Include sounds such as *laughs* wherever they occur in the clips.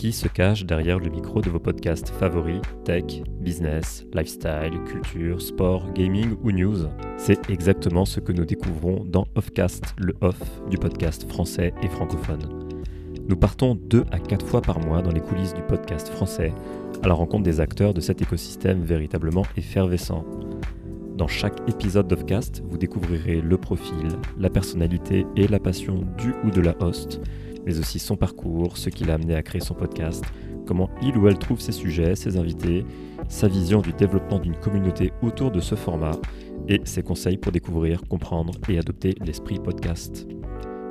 qui se cache derrière le micro de vos podcasts favoris tech, business, lifestyle, culture, sport, gaming ou news. C'est exactement ce que nous découvrons dans Offcast, le off du podcast français et francophone. Nous partons deux à quatre fois par mois dans les coulisses du podcast français à la rencontre des acteurs de cet écosystème véritablement effervescent. Dans chaque épisode d'Offcast, vous découvrirez le profil, la personnalité et la passion du ou de la host mais aussi son parcours, ce qui l'a amené à créer son podcast, comment il ou elle trouve ses sujets, ses invités, sa vision du développement d'une communauté autour de ce format et ses conseils pour découvrir, comprendre et adopter l'esprit podcast.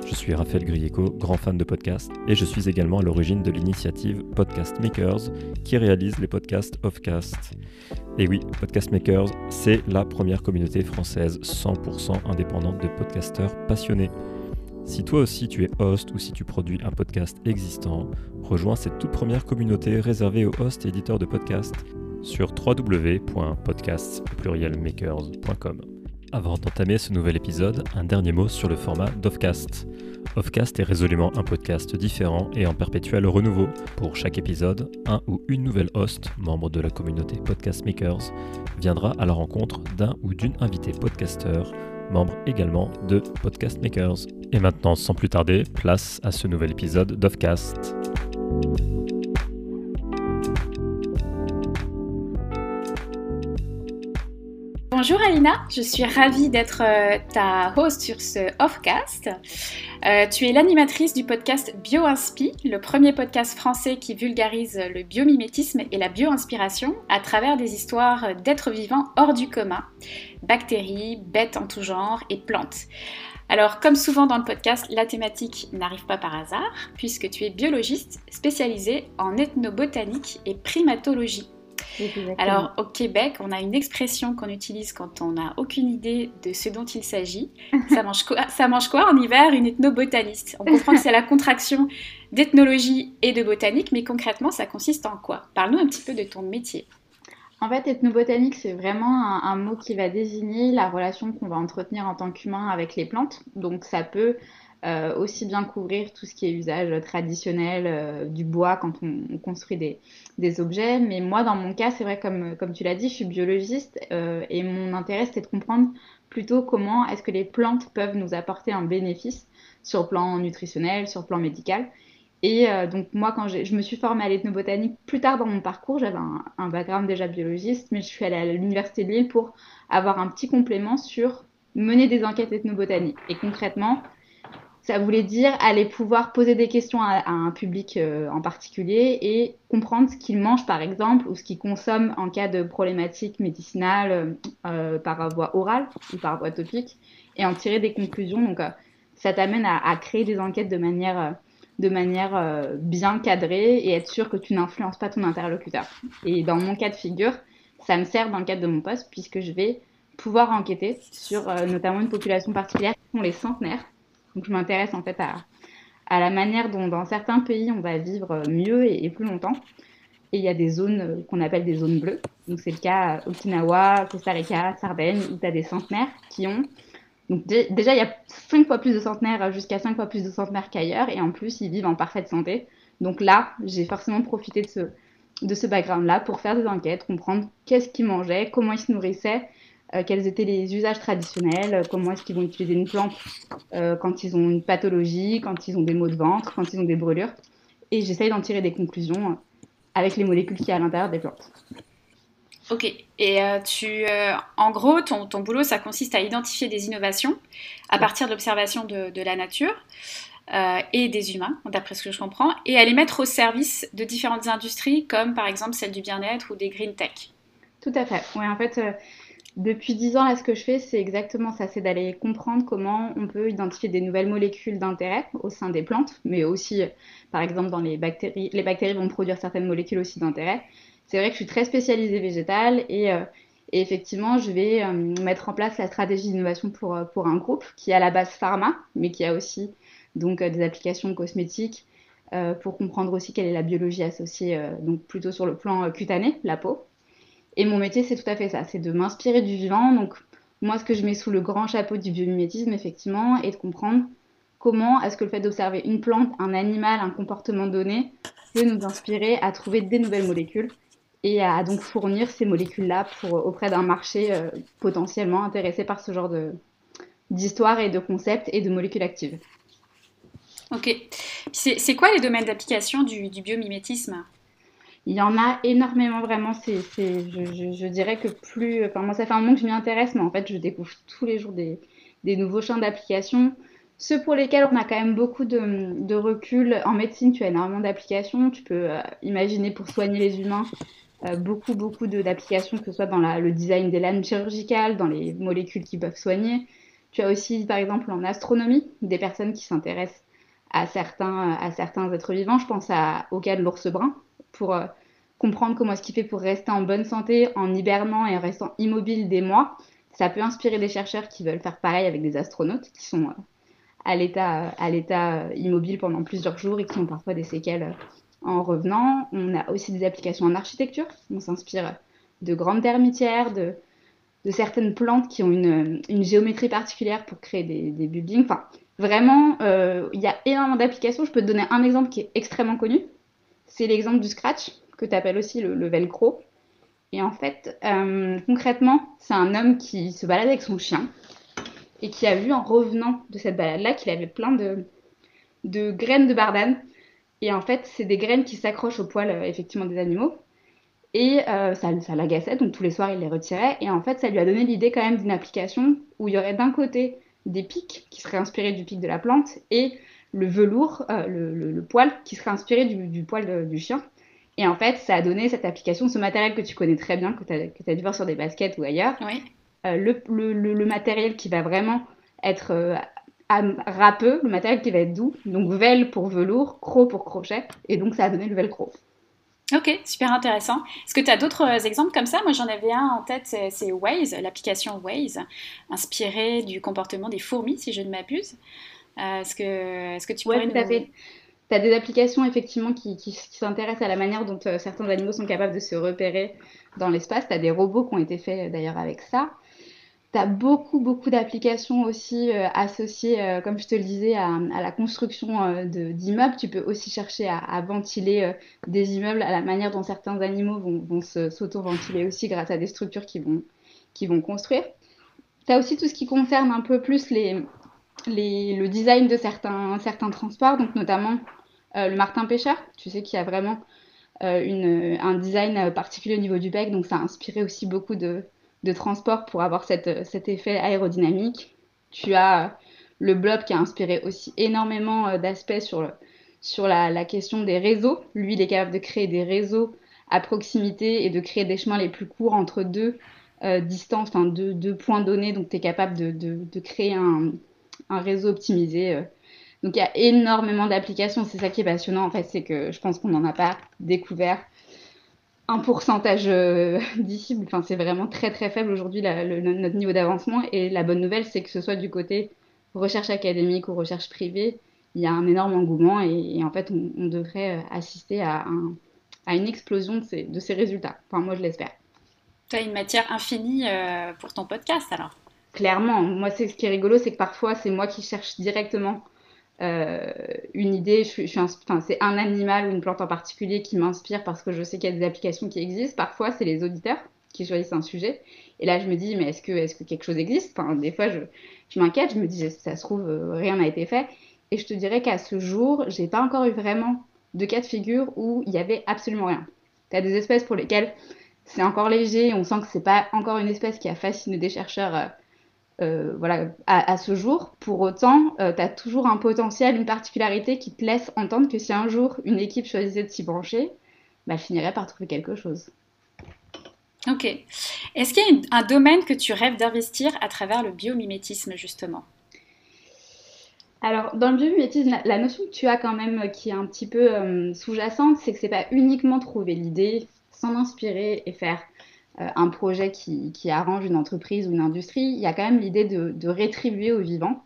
Je suis Raphaël Grieco, grand fan de podcast, et je suis également à l'origine de l'initiative Podcast Makers qui réalise les podcasts Offcast. Et oui, Podcast Makers, c'est la première communauté française 100% indépendante de podcasteurs passionnés. Si toi aussi tu es host ou si tu produis un podcast existant, rejoins cette toute première communauté réservée aux hosts et éditeurs de podcasts sur www.podcasts.makers.com. Avant d'entamer ce nouvel épisode, un dernier mot sur le format d'Offcast. Offcast est résolument un podcast différent et en perpétuel renouveau. Pour chaque épisode, un ou une nouvelle host, membre de la communauté Podcast Makers, viendra à la rencontre d'un ou d'une invitée podcasteur membre également de Podcast Makers. Et maintenant, sans plus tarder, place à ce nouvel épisode d'Offcast. Bonjour Alina, je suis ravie d'être euh, ta host sur ce Offcast. Euh, tu es l'animatrice du podcast BioInspi, le premier podcast français qui vulgarise le biomimétisme et la bioinspiration à travers des histoires d'êtres vivants hors du commun, bactéries, bêtes en tout genre et plantes. Alors, comme souvent dans le podcast, la thématique n'arrive pas par hasard, puisque tu es biologiste spécialisée en ethnobotanique et primatologie. Alors au Québec, on a une expression qu'on utilise quand on n'a aucune idée de ce dont il s'agit. *laughs* Ça mange quoi Ça mange quoi en hiver Une ethnobotaniste? On comprend que c'est la contraction d'ethnologie et de botanique, mais concrètement, ça consiste en quoi? Parle-nous un petit peu de ton métier. En fait, ethnobotanique, c'est vraiment un, mot qui va désigner la relation qu'on va entretenir en tant qu'humain avec les plantes. Donc ça peut euh, aussi bien couvrir tout ce qui est usage traditionnel euh, du bois quand on, construit des, objets. Mais moi, dans mon cas, c'est vrai, comme, comme tu l'as dit, je suis biologiste euh, et mon intérêt, c'était de comprendre plutôt comment est-ce que les plantes peuvent nous apporter un bénéfice sur le plan nutritionnel, sur le plan médical. Et donc moi, quand je me suis formée à l'ethnobotanique plus tard dans mon parcours, j'avais un, un, background déjà biologiste, mais je suis allée à l'université de Lille pour avoir un petit complément sur mener des enquêtes ethnobotaniques. Et concrètement, ça voulait dire aller pouvoir poser des questions à, un public euh, en particulier et comprendre ce qu'il mange par exemple ou ce qu'il consomme en cas de problématique médicinale euh, euh, par voie orale ou par voie topique et en tirer des conclusions. Donc ça t'amène à, créer des enquêtes de manière, de manière bien cadrée et être sûr que tu n'influences pas ton interlocuteur. Et dans mon cas de figure, ça me sert dans le cadre de mon poste puisque je vais pouvoir enquêter sur notamment une population particulière qui sont les centenaires donc je m'intéresse en fait à, à, la manière dont dans certains pays on va vivre mieux et, plus longtemps. Et il y a des zones euh, qu'on appelle des zones bleues. Donc c'est le cas à Okinawa, Costa Rica, Sardaigne, où tu as des centenaires qui ont... Donc déjà, il y a 5 fois plus de centenaires, jusqu'à 5 fois plus de centenaires qu'ailleurs. Et en plus, ils vivent en parfaite santé. Donc là, j'ai forcément profité de ce, de ce background-là pour faire des enquêtes, comprendre qu'est-ce qu'ils mangeaient, comment ils se nourrissaient, euh, quels étaient les usages traditionnels, euh, comment est-ce qu'ils vont utiliser une plante euh, quand ils ont une pathologie, quand ils ont des maux de ventre, quand ils ont des brûlures. Et j'essaye d'en tirer des conclusions avec les molécules qu'il y a à l'intérieur des plantes. Ok, et tu, en gros, ton, ton, boulot, ça consiste à identifier des innovations à partir de l'observation de, de, la nature et des humains, d'après ce que je comprends, et à les mettre au service de différentes industries, comme par exemple celle du bien-être ou des green tech. Tout à fait. Oui, en fait, depuis dix ans, là, ce que je fais, c'est exactement ça, c'est d'aller comprendre comment on peut identifier des nouvelles molécules d'intérêt au sein des plantes, mais aussi, par exemple, dans les bactéries. Les bactéries vont produire certaines molécules aussi d'intérêt. C'est vrai que je suis très spécialisée végétale et, euh, effectivement, je vais euh, mettre en place la stratégie d'innovation pour, euh, un groupe qui est à la base pharma, mais qui a aussi donc des applications cosmétiques pour comprendre aussi quelle est la biologie associée, donc plutôt sur le plan cutané, la peau. Et mon métier, c'est tout à fait ça, c'est de m'inspirer du vivant. Donc, moi, ce que je mets sous le grand chapeau du biomimétisme, effectivement, est de comprendre comment est-ce que le fait d'observer une plante, un animal, un comportement donné peut nous inspirer à trouver des nouvelles molécules et à donc fournir ces molécules-là auprès d'un marché euh, potentiellement intéressé par ce genre d'histoire et de concepts et de molécules actives. Ok. C'est quoi les domaines d'application du, biomimétisme? Il y en a énormément vraiment. Je, dirais que plus. Enfin, moi, ça fait un moment que je m'y intéresse, mais en fait, je découvre tous les jours des, nouveaux champs d'application. Ceux pour lesquels on a quand même beaucoup de, recul. En médecine, tu as énormément d'applications. Tu peux euh, imaginer pour soigner les humains euh, beaucoup, beaucoup d'applications, que ce soit dans le design des lames chirurgicales, dans les molécules qui peuvent soigner. Tu as aussi, par exemple, en astronomie, des personnes qui s'intéressent à certains, à certains êtres vivants. Je pense au cas de l'ours brun, pour euh, comprendre comment est-ce qu'il fait pour rester en bonne santé en hibernant et en restant immobile des mois. Ça peut inspirer des chercheurs qui veulent faire pareil avec des astronautes qui sont à l'état à l'état immobile pendant plusieurs jours et qui ont parfois des séquelles en revenant. On a aussi des applications en architecture. On s'inspire de grandes termitières, de, certaines plantes qui ont une, géométrie particulière pour créer des, buildings. Enfin, vraiment, euh, il y a énormément d'applications. Je peux te donner un exemple qui est extrêmement connu. C'est l'exemple du scratch, que tu appelles aussi le, velcro. Et en fait, euh, concrètement, c'est un homme qui se balade avec son chien et qui a vu en revenant de cette balade-là qu'il avait plein de, de graines de bardane. Et en fait, c'est des graines qui s'accrochent au poil euh, effectivement des animaux. Et euh, ça, ça l'agaçait, donc tous les soirs il les retirait. Et en fait, ça lui a donné l'idée quand même d'une application où il y aurait d'un côté des pics qui seraient inspirés du pic de la plante et le velours, le, poil qui serait inspiré du, poil du chien. Et en fait, ça a donné cette application, ce matériel que tu connais très bien, que tu as, dû voir sur des baskets ou ailleurs. Oui. Euh, le, matériel qui va vraiment être euh, râpeux, le matériel qui va être doux. Donc vel pour velours, cro pour crochet. Et donc ça a donné le velcro. Ok, super intéressant. Est-ce que tu as d'autres euh, exemples comme ça? Moi j'en avais un en tête, c'est Waze, l'application Waze, inspirée du comportement des fourmis, si je ne m'abuse. est-ce, que, est-ce que tu pourrais à fait. Tu as des applications effectivement qui, s'intéressent à la manière dont certains animaux sont capables de se repérer dans l'espace. Tu as des robots qui ont été faits d'ailleurs avec ça. Tu as beaucoup, beaucoup d'applications aussi euh, associées, euh, comme je te le disais, à, la construction euh, d'immeubles. Tu peux aussi chercher à, ventiler des immeubles à la manière dont certains animaux vont, vont s'auto-ventiler aussi grâce à des structures qui vont, qui vont construire. Tu as aussi tout ce qui concerne un peu plus le design de certains, certains transports, donc notamment le martin pêcheur. Tu sais qu'il y a vraiment une, un design particulier au niveau du bec, donc ça a inspiré aussi beaucoup de de transport pour avoir cet effet aérodynamique. Tu as le blob qui a inspiré aussi énormément euh, d'aspects sur, sur la, question des réseaux. Lui, il est capable de créer des réseaux à proximité et de créer des chemins les plus courts entre deux euh, distances, enfin deux, points donnés. Donc, tu es capable de, de, créer un, réseau optimisé. Donc, il y a énormément d'applications. C'est ça qui est passionnant, en fait, c'est que je pense qu'on n'en a pas découvert un pourcentage euh, *laughs* Enfin, c'est vraiment très très faible aujourd'hui notre niveau d'avancement. Et la bonne nouvelle, c'est que ce soit du côté recherche académique ou recherche privée, il y a un énorme engouement et, en fait, on, devrait euh, assister à, une explosion de ces, de ces, résultats. Enfin, moi, je l'espère. Tu as une matière infinie euh, pour ton podcast alors? Clairement. Moi, c'est ce qui est rigolo, c'est que parfois, c'est moi qui cherche directement euh, une idée, c'est un animal ou une plante en particulier qui m'inspire parce que je sais qu'il y a des applications qui existent. Parfois, c'est les auditeurs qui choisissent un sujet. Et là, je me dis, mais est-ce que, quelque chose existe? Des fois, je, je m'inquiète, je me dis, ça se trouve, euh, rien n'a été fait. Et je te dirais qu'à ce jour, j'ai pas encore eu vraiment de cas de figure où il y avait absolument rien. Tu as des espèces pour lesquelles c'est encore léger, on sent que c'est pas encore une espèce qui a fasciné des chercheurs euh, euh, voilà, à, ce jour. Pour autant, euh, tu as toujours un potentiel, une particularité qui te laisse entendre que si un jour une équipe choisissait de s'y brancher, bah, elle finirait par trouver quelque chose. Ok. Est-ce qu'il y a un domaine que tu rêves d'investir à travers le biomimétisme, justement? Alors, dans le biomimétisme, la, notion que tu as quand même, euh, qui est un petit peu sous-jacente, c'est que c'est pas uniquement trouver l'idée, s'en inspirer et faire euh, un projet qui, arrange une entreprise ou une industrie, il y a quand même l'idée de, rétribuer aux vivants.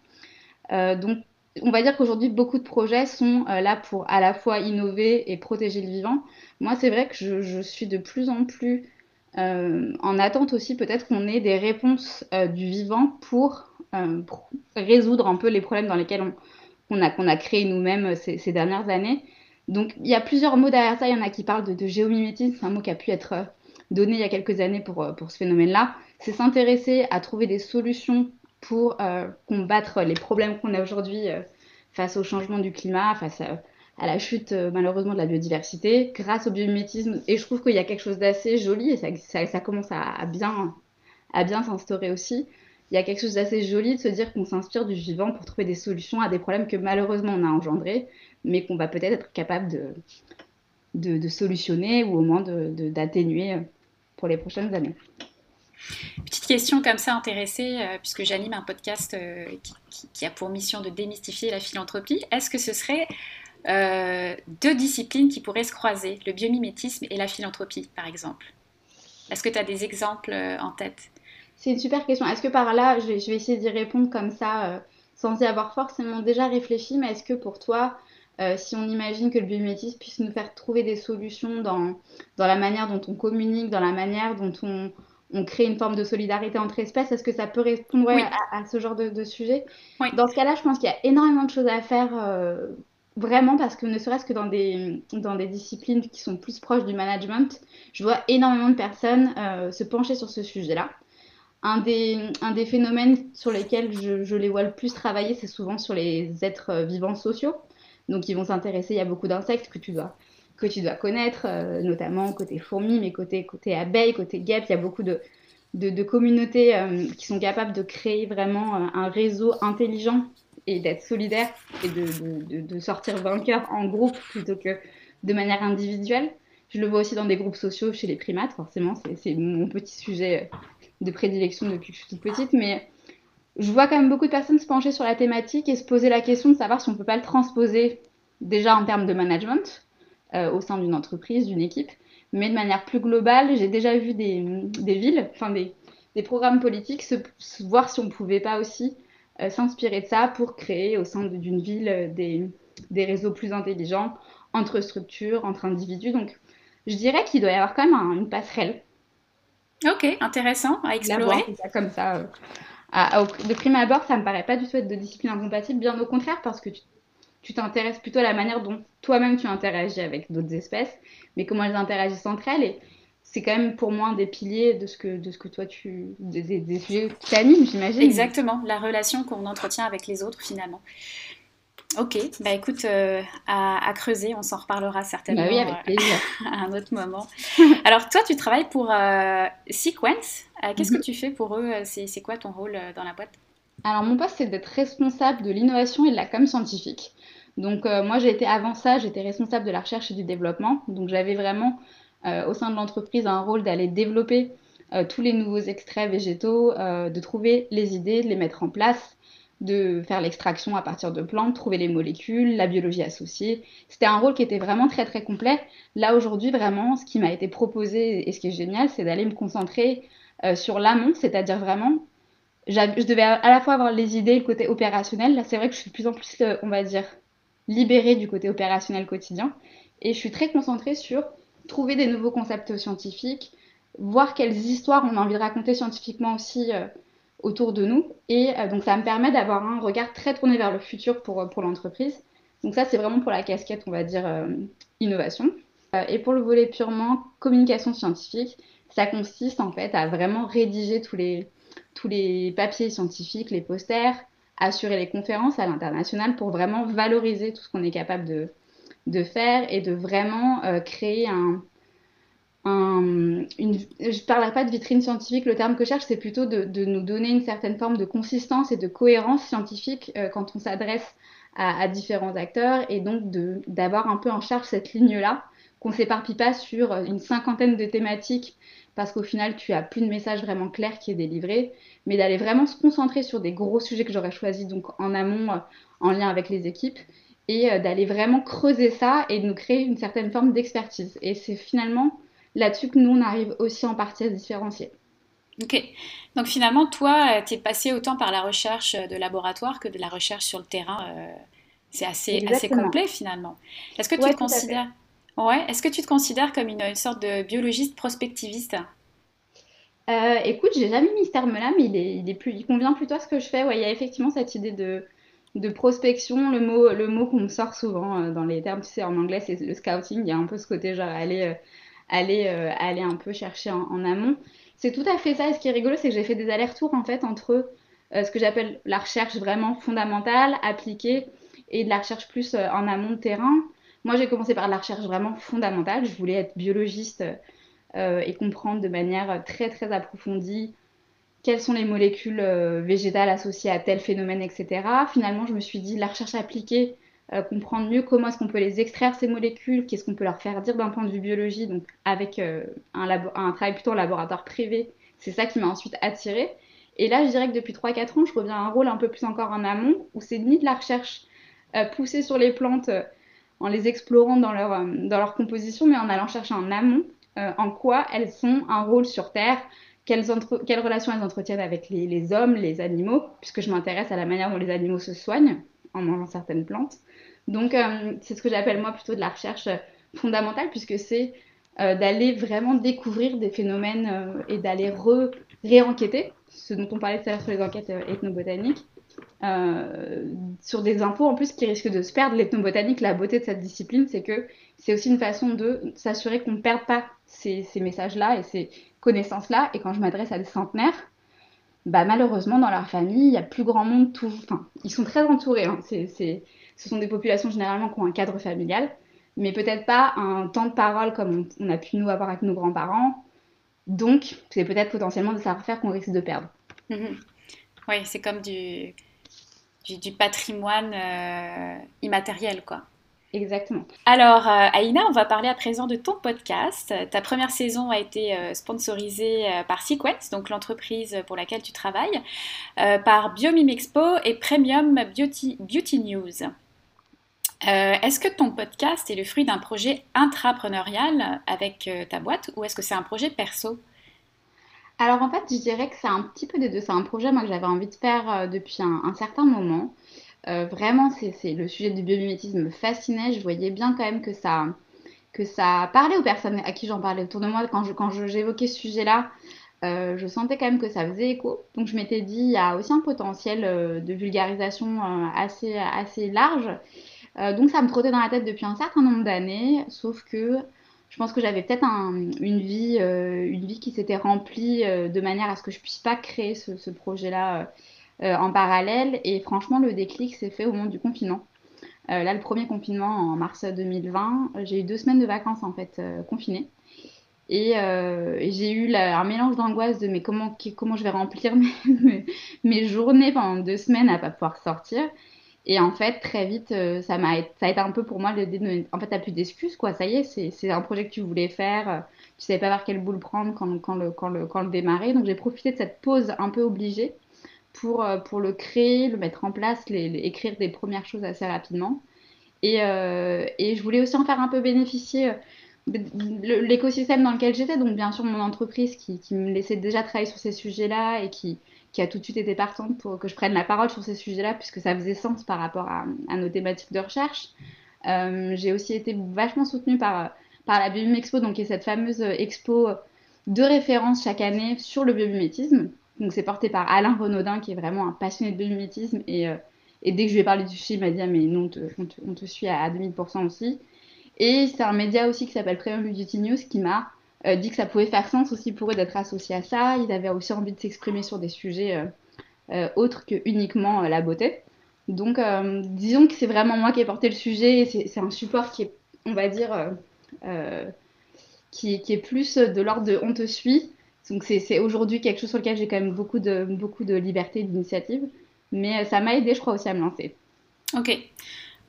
Euh, donc, on va dire qu'aujourd'hui, beaucoup de projets sont euh, là pour à la fois innover et protéger le vivant. Moi, c'est vrai que je, suis de plus en plus en attente aussi, peut-être qu'on ait des réponses du vivant pour, résoudre un peu les problèmes dans lesquels qu'on a, qu'on a créé nous-mêmes ces, ces, dernières années. Donc il y a plusieurs mots derrière ça. Il y en a qui parlent de, de géomimétisme, c'est un mot qui a pu être donné il y a quelques années pour, pour ce phénomène-là. C'est s'intéresser à trouver des solutions pour euh, combattre les problèmes qu'on a aujourd'hui euh, face au changement du climat, face à, la chute euh, malheureusement de la biodiversité, grâce au biomimétisme. Et je trouve qu'il y a quelque chose d'assez joli, et ça, commence à, bien, à bien s'instaurer aussi. Il y a quelque chose d'assez joli de se dire qu'on s'inspire du vivant pour trouver des solutions à des problèmes que malheureusement on a engendrés, mais qu'on va peut-être être capable de, de, de, solutionner ou au moins d'atténuer pour les prochaines années. Petite question comme ça intéressée, euh, puisque j'anime un podcast euh, qui, qui, qui, a pour mission de démystifier la philanthropie. Est-ce que ce serait euh, deux disciplines qui pourraient se croiser, le biomimétisme et la philanthropie, par exemple? Est-ce que tu as des exemples euh, en tête? C'est une super question. Est-ce que par là, je vais, je vais essayer d'y répondre comme ça, euh, sans y avoir forcément déjà réfléchi, mais est-ce que pour toi, euh, si on imagine que le biomimétisme puisse nous faire trouver des solutions dans, dans la manière dont on communique, dans la manière dont on, on crée une forme de solidarité entre espèces. Est-ce que ça peut répondre ouais, oui. à, à, ce genre de, de sujet oui. Dans ce cas-là, je pense qu'il y a énormément de choses à faire, euh, vraiment, parce que ne serait-ce que dans des, dans des disciplines qui sont plus proches du management, je vois énormément de personnes euh, se pencher sur ce sujet-là. Un des, un des phénomènes sur lesquels je, je les vois le plus travailler, c'est souvent sur les êtres vivants sociaux. Donc, ils vont s'intéresser, il y a beaucoup d'insectes que tu dois que tu dois connaître, euh, notamment côté fourmis, mais côté, côté abeilles, côté guêpes. Il y a beaucoup de, de, communautés euh, qui sont capables de créer vraiment euh, un réseau intelligent et d'être solidaire et de, de, de, sortir vainqueur en groupe plutôt que de manière individuelle. Je le vois aussi dans des groupes sociaux chez les primates, forcément, c'est mon petit sujet de prédilection depuis que je suis toute petite, mais je vois quand même beaucoup de personnes se pencher sur la thématique et se poser la question de savoir si on ne peut pas le transposer déjà en termes de management, euh, au sein d'une entreprise, d'une équipe. Mais de manière plus globale, j'ai déjà vu des, des villes, enfin des, des, programmes politiques, se, se, voir si on ne pouvait pas aussi euh, s'inspirer de ça pour créer au sein d'une ville euh, des, des, réseaux plus intelligents entre structures, entre individus. Donc, je dirais qu'il doit y avoir quand même un, une passerelle. Ok, intéressant à explorer. Comme ça, euh, de prime abord, ça me paraît pas du tout être de discipline incompatible, bien au contraire, parce que tu t'intéresses plutôt à la manière dont toi-même tu interagis avec d'autres espèces, mais comment elles interagissent entre elles. Et c'est quand même pour moi des piliers de ce que, de ce que toi tu. des sujets qui t'animent, j'imagine. Exactement, la relation qu'on entretient avec les autres finalement. Ok, bah écoute, euh, à, à, creuser, on s'en reparlera certainement bah oui, avec plaisir. *laughs* à un autre moment. Alors toi, tu travailles pour euh, Sequence. Euh, Qu'est-ce mm -hmm. que tu fais pour eux? C'est quoi ton rôle dans la boîte? Alors mon poste, c'est d'être responsable de l'innovation et de la com scientifique. Donc euh, moi, j'ai été avant ça, j'étais responsable de la recherche et du développement. Donc j'avais vraiment euh, au sein de l'entreprise un rôle d'aller développer euh, tous les nouveaux extraits végétaux, euh, de trouver les idées, de les mettre en place, de faire l'extraction à partir de plantes, trouver les molécules, la biologie associée. C'était un rôle qui était vraiment très très complet. Là aujourd'hui, vraiment, ce qui m'a été proposé et ce qui est génial, c'est d'aller me concentrer euh, sur l'amont, c'est-à-dire vraiment je devais à la fois avoir les idées, le côté opérationnel. Là, c'est vrai que je suis de plus en plus, euh, on va dire, libérée du côté opérationnel quotidien. Et je suis très concentrée sur trouver des nouveaux concepts scientifiques, voir quelles histoires on a envie de raconter scientifiquement aussi euh, autour de nous. Et euh, donc ça me permet d'avoir un regard très tourné vers le futur pour, pour l'entreprise. Donc ça, c'est vraiment pour la casquette, on va dire, euh, innovation. Euh, et pour le volet purement communication scientifique, ça consiste en fait à vraiment rédiger tous les, tous les papiers scientifiques, les posters, assurer les conférences à l'international pour vraiment valoriser tout ce qu'on est capable de, de faire et de vraiment euh, créer un, je ne parlerai pas de vitrine scientifique, le terme que je cherche, c'est plutôt de, nous donner une certaine forme de consistance et de cohérence scientifique euh, quand on s'adresse à, différents acteurs et donc d'avoir un peu en charge cette ligne-là, qu'on ne s'éparpille pas sur une cinquantaine de thématiques parce qu'au final, tu as plus de message vraiment clair qui est délivré, mais d'aller vraiment se concentrer sur des gros sujets que j'aurais choisis donc en amont, euh, en lien avec les équipes, et euh, d'aller vraiment creuser ça et de nous créer une certaine forme d'expertise. Et c'est finalement là-dessus que nous, on arrive aussi en partie à se différencier. Ok. Donc finalement, toi, tu es passé autant par la recherche de laboratoire que de la recherche sur le terrain. Euh, c'est assez, assez complet finalement. Est-ce que tu ouais, te considères... Ouais, est-ce que tu te considères comme une, une sorte de biologiste prospectiviste? Euh, écoute, j'ai jamais mis ce terme-là, mais il, est, il, est plus, il convient plutôt à ce que je fais. Ouais, il y a effectivement cette idée de, de prospection, le mot, le mot qu'on me sort souvent euh, dans les termes, tu sais, en anglais, c'est le scouting. Il y a un peu ce côté genre aller, euh, aller, euh, aller un peu chercher en, amont. C'est tout à fait ça. Et ce qui est rigolo, c'est que j'ai fait des allers-retours en fait entre ce que j'appelle la recherche vraiment fondamentale, appliquée, et de la recherche plus en amont de terrain. Moi, j'ai commencé par la recherche vraiment fondamentale. Je voulais être biologiste et comprendre de manière très très approfondie quelles sont les molécules euh, végétales associées à tel phénomène, etc. Finalement, je me suis dit, la recherche appliquée, euh, comprendre mieux comment est-ce qu'on peut les extraire, ces molécules, qu'est-ce qu'on peut leur faire dire d'un point de vue biologie, donc avec euh, un, travail plutôt en laboratoire privé. C'est ça qui m'a ensuite attirée. Et là, je dirais que depuis 3-4 ans, je reviens à un rôle un peu plus encore en amont, où c'est ni de la recherche poussée sur les plantes en les explorant dans leur, dans leur composition, mais en allant chercher en amont en quoi elles ont un rôle sur Terre, quelles, quelles, relations elles entretiennent avec les, hommes, les animaux, puisque je m'intéresse à la manière dont les animaux se soignent en mangeant certaines plantes. Donc, euh, c'est ce que j'appelle moi plutôt de la recherche fondamentale, puisque c'est euh, d'aller vraiment découvrir des phénomènes euh, et d'aller réenquêter, ce dont on parlait tout à l'heure sur les enquêtes ethnobotaniques, sur des infos en plus qui risquent de se perdre. L'ethnobotanique, la beauté de cette discipline, c'est que c'est aussi une façon de s'assurer qu'on ne perde pas ces messages-là et ces, connaissances-là. Et quand je m'adresse à des centenaires, bah, malheureusement, dans leur famille, il y a plus grand monde. Tout... Enfin, ils sont très entourés. Hein. C'est, Ce sont des populations généralement qui ont un cadre familial, mais peut-être pas un temps de parole comme on, a pu nous avoir avec nos grands-parents. Donc, c'est peut-être potentiellement des savoir-faire qu'on risque de perdre. Mhm. Oui, c'est comme du, du, patrimoine euh, immatériel, quoi. Exactement. Alors, euh, Aïna, on va parler à présent de ton podcast. Ta première saison a été euh, sponsorisée euh, par Sequence, donc l'entreprise pour laquelle tu travailles, par Biomim Expo et Premium Beauty, Beauty News. est-ce que ton podcast est le fruit d'un projet intrapreneurial avec ta boîte ou est-ce que c'est un projet perso? Alors en fait, je dirais que c'est un petit peu des deux. C'est un projet moi, que j'avais envie de faire depuis un certain moment. Euh, vraiment, le sujet du biomimétisme me fascinait. Je voyais bien quand même que ça, parlait aux personnes à qui j'en parlais autour de moi. Quand, je, j'évoquais ce sujet-là, euh, je sentais quand même que ça faisait écho. Donc je m'étais dit, il y a aussi un potentiel euh, de vulgarisation assez, assez large. donc ça me trottait dans la tête depuis un certain nombre d'années, sauf que je pense que j'avais peut-être une, vie, une vie qui s'était remplie de manière à ce que je puisse pas créer ce, projet-là en parallèle. Et franchement, le déclic s'est fait au moment du confinement. Euh, là, le premier confinement en mars 2020, j'ai eu deux semaines de vacances en fait euh, confinées. Et, j'ai eu un mélange d'angoisse de mais comment, comment je vais remplir *laughs* mes, journées pendant deux semaines à pas pouvoir sortir? Et en fait, très vite, ça, m'a, ça a été un peu pour moi l'idée de. En fait, t'as plus d'excuses, quoi. Ça y est, c'est, c'est un projet que tu voulais faire. Tu savais pas vers quelle boule prendre quand, quand, le, quand, le, quand le démarrer. Donc, j'ai profité de cette pause un peu obligée pour, euh, pour le créer, le mettre en place, écrire des premières choses assez rapidement. Et, euh, et, je voulais aussi en faire un peu bénéficier euh, l'écosystème dans lequel j'étais, donc bien sûr mon entreprise qui, me laissait déjà travailler sur ces sujets-là et qui, qui, a tout de suite été partante pour que je prenne la parole sur ces sujets-là, puisque ça faisait sens par rapport à, nos thématiques de recherche. J'ai aussi été vachement soutenue par, par la Biomim Expo, donc qui est cette fameuse expo de référence chaque année sur le biomimétisme. Donc c'est porté par Alain Renaudin qui est vraiment un passionné de biomimétisme et, euh, et dès que je lui ai parlé du sujet, il m'a dit ah, mais non, on te, suit à, 2000% aussi. Et c'est un média aussi qui s'appelle Premium Beauty News qui m'a euh, dit que ça pouvait faire sens aussi pour eux d'être associés à ça. Ils avaient aussi envie de s'exprimer sur des sujets euh, autres que uniquement la beauté. Donc disons que c'est vraiment moi qui ai porté le sujet. C'est un support qui est, on va dire, qui, est plus de l'ordre de on te suit donc c'est aujourd'hui quelque chose sur lequel j'ai quand même beaucoup de, beaucoup de liberté d'initiative. Mais euh, ça m'a aidé, je crois, aussi à me lancer. Ok.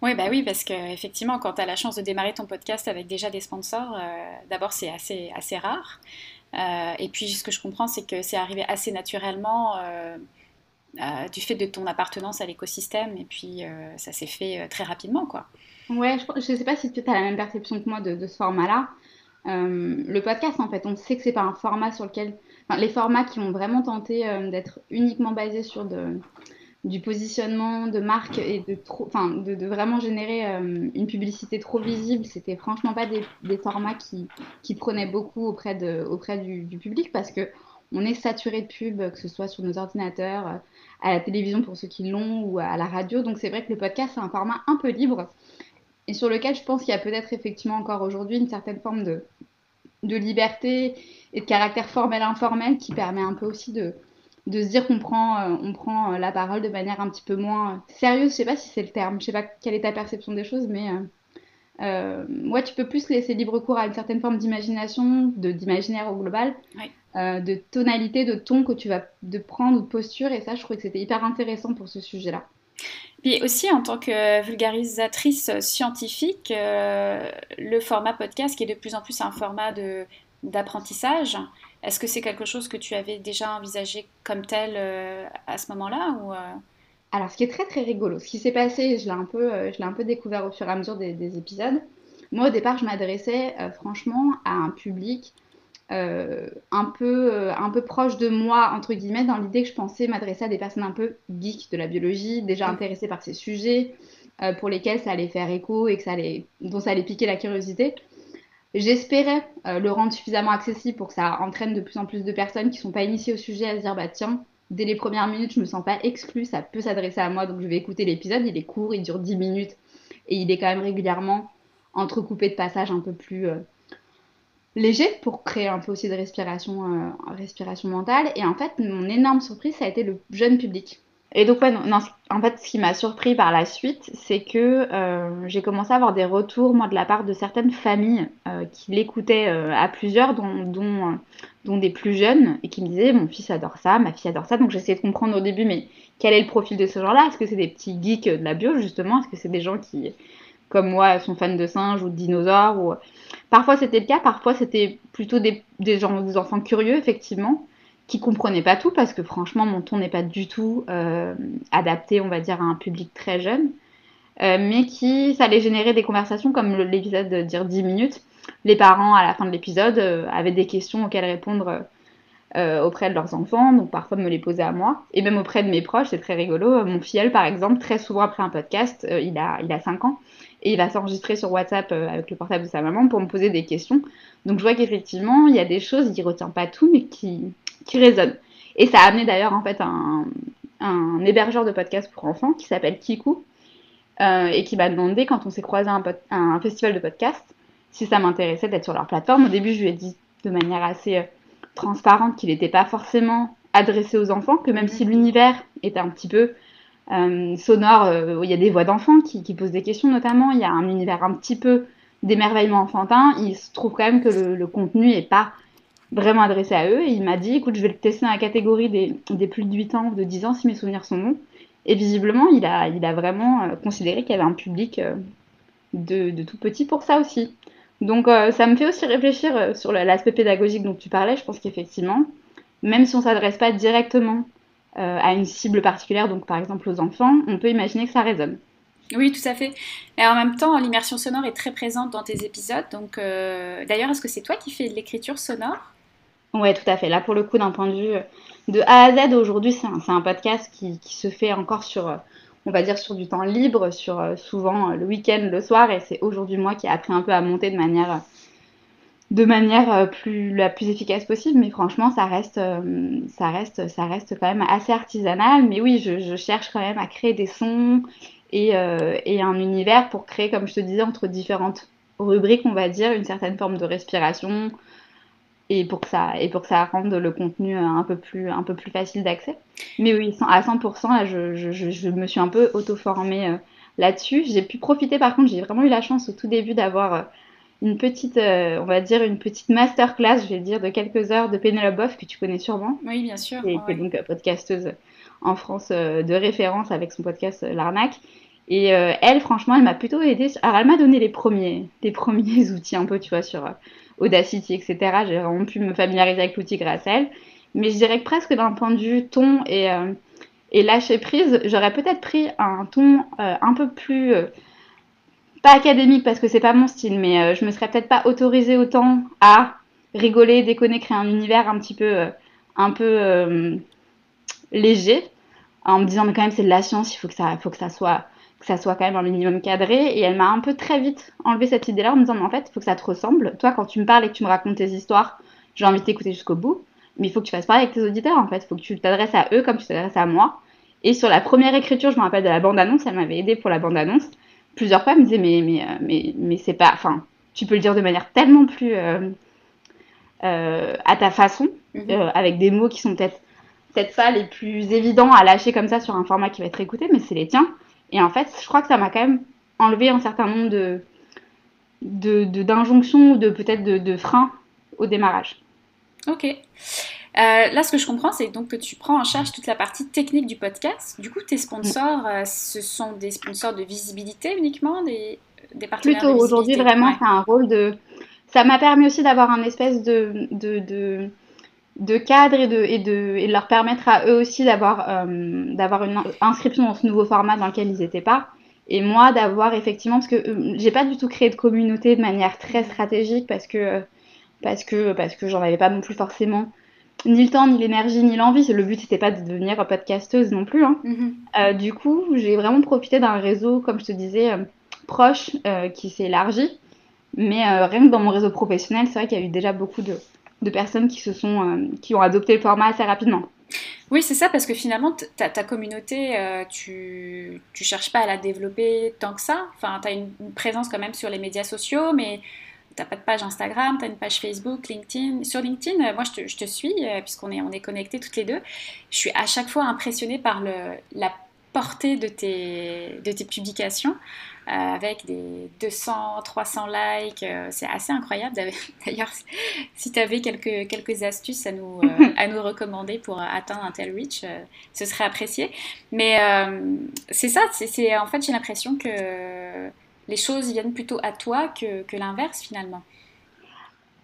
Oui, bah oui, parce qu'effectivement, quand tu as la chance de démarrer ton podcast avec déjà des sponsors, euh, d'abord c'est assez, assez rare. Euh, et puis ce que je comprends, c'est que c'est arrivé assez naturellement du fait de ton appartenance à l'écosystème. Et puis ça s'est fait très rapidement, quoi. Ouais, je ne sais pas si tu as la même perception que moi de, de ce format-là. Euh, le podcast, en fait, on sait que c'est pas un format sur lequel. Les formats qui ont vraiment tenté euh, d'être uniquement basés sur du positionnement de marque et de, trop, vraiment générer euh, une publicité trop visible, c'était franchement pas des, formats qui, prenaient beaucoup auprès, du, public parce que on est saturé de pubs, que ce soit sur nos ordinateurs, à la télévision pour ceux qui l'ont ou à la radio. Donc c'est vrai que le podcast, c'est un format un peu libre et sur lequel je pense qu'il y a peut-être effectivement encore aujourd'hui une certaine forme de, de liberté et de caractère formel-informel qui permet un peu aussi de, de se dire qu'on prend, euh, on prend euh, la parole de manière un petit peu moins sérieuse. Je sais pas si c'est le terme, je sais pas quelle est ta perception des choses, mais euh, ouais, tu peux plus laisser libre cours à une certaine forme d'imagination, d'imaginaire au global, de tonalité, de ton que tu vas de prendre ou de posture. Et ça, je trouvais que c'était hyper intéressant pour ce sujet-là. Puis aussi, en tant que vulgarisatrice scientifique, le format podcast qui est de plus en plus un format d'apprentissage, est-ce que c'est quelque chose que tu avais déjà envisagé comme tel euh, à ce moment-là euh? Alors, ce qui est très très rigolo, ce qui s'est passé, je l'ai un, peu, euh, je un peu découvert au fur et à mesure des, épisodes. Moi, au départ, je m'adressais franchement à un public un, peu, un peu proche de moi, entre guillemets, dans l'idée que je pensais m'adresser à des personnes un peu geeks de la biologie, déjà intéressées par ces sujets, pour lesquels ça allait faire écho et que ça allait, dont ça allait piquer la curiosité. J'espérais euh, le rendre suffisamment accessible pour que ça entraîne de plus en plus de personnes qui ne sont pas initiées au sujet à se dire bah tiens, dès les premières minutes, je me sens pas exclue, ça peut s'adresser à moi, donc je vais écouter l'épisode. Il est court, il dure 10 minutes et il est quand même régulièrement entrecoupé de passages un peu plus légers pour créer un peu aussi de respiration, euh, respiration mentale. Et en fait, mon énorme surprise, ça a été le jeune public. Et donc, ouais, en fait, ce qui m'a surpris par la suite, c'est que euh, j'ai commencé à avoir des retours, moi, de la part de certaines familles euh, qui l'écoutaient à plusieurs, dont, dont, dont, des plus jeunes, et qui me disaient Mon fils adore ça, ma fille adore ça. Donc, j'essayais de comprendre au début, mais quel est le profil de ce genre-là? Est-ce que c'est des petits geeks de la bio, justement? Est-ce que c'est des gens qui, comme moi, sont fans de singes ou de dinosaures ou... Parfois, c'était le cas, parfois, c'était plutôt des, des, des enfants curieux, effectivement qui comprenaient pas tout parce que franchement mon ton n'est pas du tout euh, adapté on va dire à un public très jeune euh, mais qui ça allait générer des conversations comme l'épisode de dire 10 minutes. Les parents à la fin de l'épisode euh, avaient des questions auxquelles répondre auprès de leurs enfants donc parfois me les poser à moi. Et même auprès de mes proches c'est très rigolo mon filleul par exemple très souvent après un podcast il a il a 5 ans et il va s'enregistrer sur WhatsApp avec le portable de sa maman pour me poser des questions donc je vois qu'effectivement il y a des choses il retient pas tout mais qui qui résonne. Et ça a amené d'ailleurs en fait un, un, hébergeur de podcast pour enfants qui s'appelle Kiku euh, et qui m'a demandé quand on s'est croisé à un, festival de podcast si ça m'intéressait d'être sur leur plateforme. Au début, je lui ai dit de manière assez euh, transparente qu'il n'était pas forcément adressé aux enfants, que même si l'univers était un petit peu euh, sonore, où il y a des voix d'enfants qui, posent des questions notamment, il y a un univers un petit peu d'émerveillement enfantin, il se trouve quand même que le, contenu n'est pas vraiment adressé à eux. Et il m'a dit, écoute, je vais le tester dans la catégorie des, plus de 8 ans ou de 10 ans, si mes souvenirs sont bons. Et visiblement, il a, il a vraiment euh, considéré qu'il y avait un public euh, de, tout petit pour ça aussi. Donc euh, ça me fait aussi réfléchir sur l'aspect pédagogique dont tu parlais. Je pense qu'effectivement, même si on ne s'adresse pas directement à une cible particulière, donc par exemple aux enfants, on peut imaginer que ça résonne. Oui, tout à fait. Et en même temps, l'immersion sonore est très présente dans tes épisodes. Donc, d'ailleurs, est-ce que c'est toi qui fais de l'écriture sonore? Oui, tout à fait. Là, pour le coup, d'un point de vue de A à Z, aujourd'hui, c'est un, podcast qui, se fait encore sur, on va dire, sur du temps libre, sur euh, souvent euh, le week-end, le soir. Et c'est aujourd'hui moi qui ai appris un peu à monter de manière, de manière euh, plus, la plus efficace possible. Mais franchement, ça reste, ça reste, ça reste quand même assez artisanal. Mais oui, je, cherche quand même à créer des sons et, et un univers pour créer, comme je te disais, entre différentes rubriques, on va dire, une certaine forme de respiration, et pour que ça et pour que ça rende le contenu un peu plus un peu plus facile d'accès. Mais oui, à 100%, là, je, je, je, me suis un peu auto-formée euh, là-dessus. J'ai pu profiter, par contre, j'ai vraiment eu la chance au tout début d'avoir euh, une petite, euh, on va dire une petite masterclass, je vais dire, de quelques heures de Pénélope Boff que tu connais sûrement. Oui, bien sûr. Et qui est donc podcasteuse en France de référence avec son podcast L'Arnaque. Et elle, franchement, elle m'a plutôt aidé. Alors, elle m'a donné les premiers, les premiers *laughs* outils un peu, tu vois, sur Audacity, etc. J'ai vraiment pu me familiariser avec l'outil grâce à elle. Mais je dirais que presque d'un point de vue ton et, euh, et lâcher prise, j'aurais peut-être pris un ton euh, un peu plus. Euh, pas académique parce que c'est pas mon style, mais je me serais peut-être pas autorisée autant à rigoler, déconner, créer un univers un petit peu, un peu léger, en me disant mais quand même c'est de la science, il faut que ça, faut que ça soit que ça soit quand même un minimum cadré. Et elle m'a un peu très vite enlevé cette idée-là en me disant, mais en fait, il faut que ça te ressemble. Toi, quand tu me parles et que tu me racontes tes histoires, j'ai envie de t'écouter jusqu'au bout. mais il faut que tu fasses pareil avec tes auditeurs en fait. Il faut que tu t'adresses à eux comme tu t'adresses à moi. Et sur la première écriture, je me rappelle de la bande-annonce, elle m'avait aidé pour la bande-annonce. Plusieurs fois, elle me disait, mais, mais, euh, mais, mais c'est pas. Enfin, tu peux le dire de manière tellement plus euh, euh, à ta façon, mhm. avec des mots qui sont peut-être peut-être pas les plus évidents à lâcher comme ça sur un format qui va être écouté, mais c'est les tiens. Et en fait, je crois que ça m'a quand même enlevé un certain nombre de d'injonctions ou de peut-être de, de freins au démarrage. Ok. Euh, là, ce que je comprends, c'est donc que tu prends en charge toute la partie technique du podcast. Du coup, tes sponsors, euh, ce sont des sponsors de visibilité uniquement, des, des partenaires Plutôt, aujourd'hui, vraiment, c'est un rôle de... Ça m'a permis aussi d'avoir un espèce de, de, de, de, cadre et de, et, de, et de leur permettre à eux aussi d'avoir euh, d'avoir une inscription dans ce nouveau format dans lequel ils n'étaient pas. Et moi, d'avoir effectivement, parce que j'ai pas du tout créé de communauté de manière très stratégique parce que, parce que, parce que j'en avais pas non plus forcément ni le temps, ni l'énergie, ni l'envie. Le but, c'était pas de devenir podcasteuse non plus. Hein. Mm-hmm. Euh, du coup, j'ai vraiment profité d'un réseau, comme je te disais, euh, proche, euh, qui s'est élargi. Mais rien que dans mon réseau professionnel, c'est vrai qu'il y a eu déjà beaucoup de, personnes qui, se sont, qui ont adopté le format assez rapidement. Oui, c'est ça, parce que finalement, ta, ta communauté, tu ne cherches pas à la développer tant que ça. Enfin, tu as une, présence quand même sur les médias sociaux, mais n'as pas de page Instagram, tu as une page Facebook, LinkedIn. Sur LinkedIn, euh, moi je te, je te suis, euh, puisqu'on est, on est connectés toutes les deux. Je suis à chaque fois impressionnée par le, la portée de tes, de tes publications. Euh, avec des 200, 300 likes, c'est assez incroyable. D'ailleurs, *laughs* si tu avais quelques, quelques astuces à nous, *laughs* à nous recommander pour atteindre un tel reach, ce serait apprécié. Mais c'est ça, c'est en fait j'ai l'impression que les choses viennent plutôt à toi que, l'inverse finalement.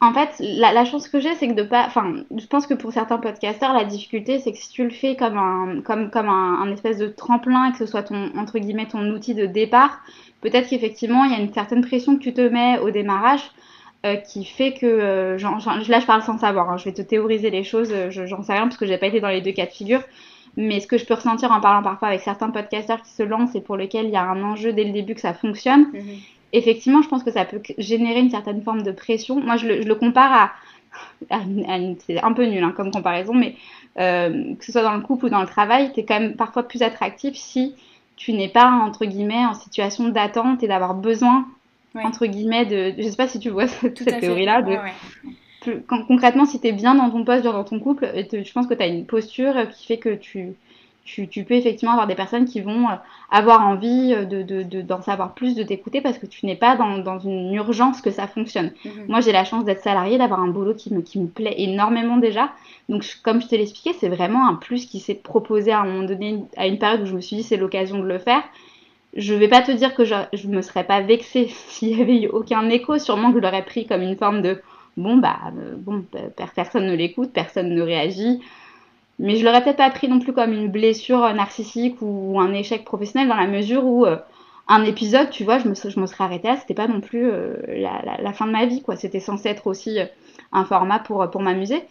En fait, la, chance que j'ai, c'est que de pas. Enfin, je pense que pour certains podcasteurs, la difficulté, c'est que si tu le fais comme un, comme, comme un, espèce de tremplin que ce soit ton, entre guillemets, ton outil de départ, peut-être qu'effectivement, il y a une certaine pression que tu te mets au démarrage euh, qui fait que. Euh, là, je parle sans savoir, hein, je vais te théoriser les choses, euh, j'en sais rien parce que j'ai pas été dans les deux cas de figure. Mais ce que je peux ressentir en parlant parfois avec certains podcasteurs qui se lancent et pour lesquels il y a un enjeu dès le début que ça fonctionne, mhm. effectivement, je pense que ça peut générer une certaine forme de pression. Moi, je le, compare à. c'est un peu nul hein, comme comparaison, mais euh, que ce soit dans le couple ou dans le travail, tu es quand même parfois plus attractif si tu n'es pas, entre guillemets, en situation d'attente et d'avoir besoin, entre guillemets, de. Je sais pas si tu vois *laughs* cette, théorie-là, de concrètement, si tu es bien dans ton poste, dans ton couple, je pense que tu as une posture qui fait que tu, tu, peux effectivement avoir des personnes qui vont euh, avoir envie euh, d'en de, de, savoir plus, de t'écouter parce que tu n'es pas dans, dans, une urgence que ça fonctionne. Mhm. Moi, j'ai la chance d'être salariée, d'avoir un boulot qui me, qui me plaît énormément déjà. Donc, comme je te l'expliquais, c'est vraiment un plus qui s'est proposé à un moment donné, à une période où je me suis dit c'est l'occasion de le faire. Je vais pas te dire que je, ne me serais pas vexée *laughs* s'il y avait eu aucun écho, sûrement que je l'aurais pris comme une forme de bon, bah, euh, bon, personne ne l'écoute, personne ne réagit. Mais je l'aurais peut-être pas pris non plus comme une blessure narcissique ou un échec professionnel dans la mesure où euh, un épisode, tu vois, je me, je me serais arrêtée là, c'était pas non plus euh, la, fin de ma vie, quoi. C'était censé être aussi un format pour, pour m'amuser.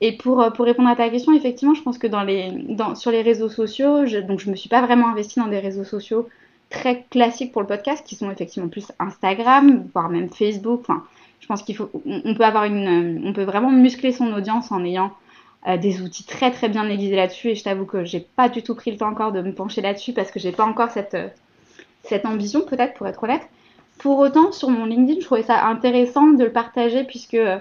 Et pour, pour répondre à ta question, effectivement, je pense que dans les, dans, sur les réseaux sociaux, je, donc je me suis pas vraiment investie dans des réseaux sociaux très classiques pour le podcast, qui sont effectivement plus Instagram, voire même Facebook. Enfin, je pense qu'il faut, on peut avoir une, on peut vraiment muscler son audience en ayant euh, des outils très très bien aiguisés là-dessus. Et je t'avoue que j'ai pas du tout pris le temps encore de me pencher là-dessus parce que j'ai pas encore cette, euh, cette ambition, peut-être pour être honnête. Pour autant, sur mon LinkedIn, je trouvais ça intéressant de le partager puisque euh,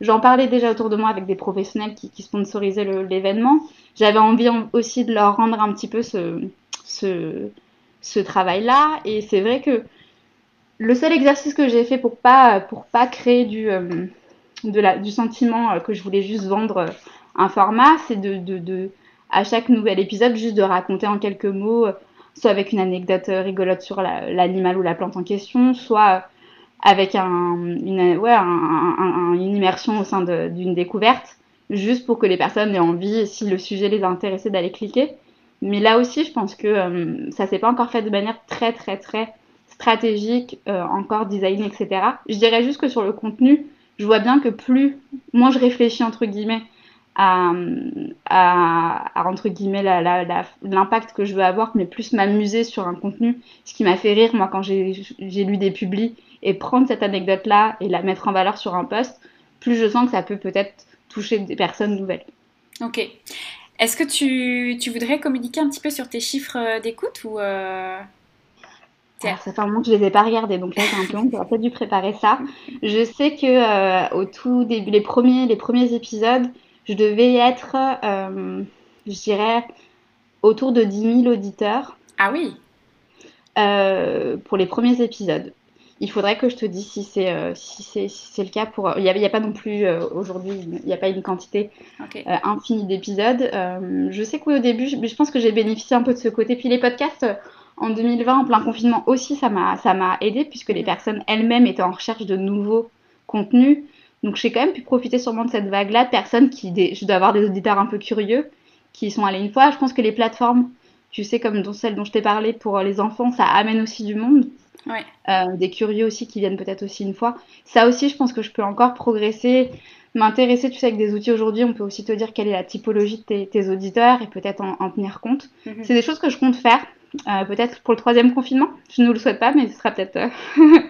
j'en parlais déjà autour de moi avec des professionnels qui, sponsorisaient l'événement. J'avais envie aussi de leur rendre un petit peu ce, ce travail-là. Et c'est vrai que le seul exercice que j'ai fait pour pas pour pas créer du euh, du sentiment euh, que je voulais juste vendre euh, un format, c'est de, de, de, à chaque nouvel épisode juste de raconter en quelques mots, soit avec une anecdote rigolote sur l'animal ou la plante en question, soit avec un, une, une immersion au sein d'une découverte, juste pour que les personnes aient envie, si le sujet les a intéressés, d'aller cliquer. Mais là aussi, je pense que ça s'est pas encore fait de manière très très très stratégique, euh, encore design, etc. Je dirais juste que sur le contenu, je vois bien que plus, moins je réfléchis entre guillemets à, à, l'impact que je veux avoir, mais plus m'amuser sur un contenu, ce qui m'a fait rire moi quand j'ai lu des publis et prendre cette anecdote là et la mettre en valeur sur un post, plus je sens que ça peut peut-être toucher des personnes nouvelles. Ok. Est-ce que tu, tu, voudrais communiquer un petit peu sur tes chiffres d'écoute ou ça fait un moment que je les ai pas regardés, donc là j'ai un peu honte, j'aurais peut-être dû préparer ça. Je sais que euh, au tout début, les premiers, les premiers épisodes, je devais être, euh, je dirais, autour de 10 000 auditeurs. Ah oui euh, Pour les premiers épisodes. Il faudrait que je te dise si c'est si c'est si le cas pour. Il n'y a, a, pas non plus aujourd'hui, il n'y a pas une quantité infinie d'épisodes. je sais qu'au début, je, je pense que j'ai bénéficié un peu de ce côté. Puis les podcasts en 2020, en plein confinement aussi, ça m'a, ça m'a aidé puisque les personnes elles-mêmes étaient en recherche de nouveaux contenus. Donc j'ai quand même pu profiter sûrement de cette vague-là de personnes qui, je dois avoir des auditeurs un peu curieux, qui sont allés une fois. Je pense que les plateformes, tu sais, comme dont, celle dont je t'ai parlé pour les enfants, ça amène aussi du monde. Ouais. Euh, des curieux aussi qui viennent peut-être aussi une fois. Ça aussi, je pense que je peux encore progresser, m'intéresser, tu sais, avec des outils aujourd'hui, on peut aussi te dire quelle est la typologie de tes, auditeurs et peut-être en, tenir compte. Mhm. C'est des choses que je compte faire. Euh, peut-être pour le troisième confinement. Je ne vous le souhaite pas, mais ce sera peut-être. Euh, *laughs*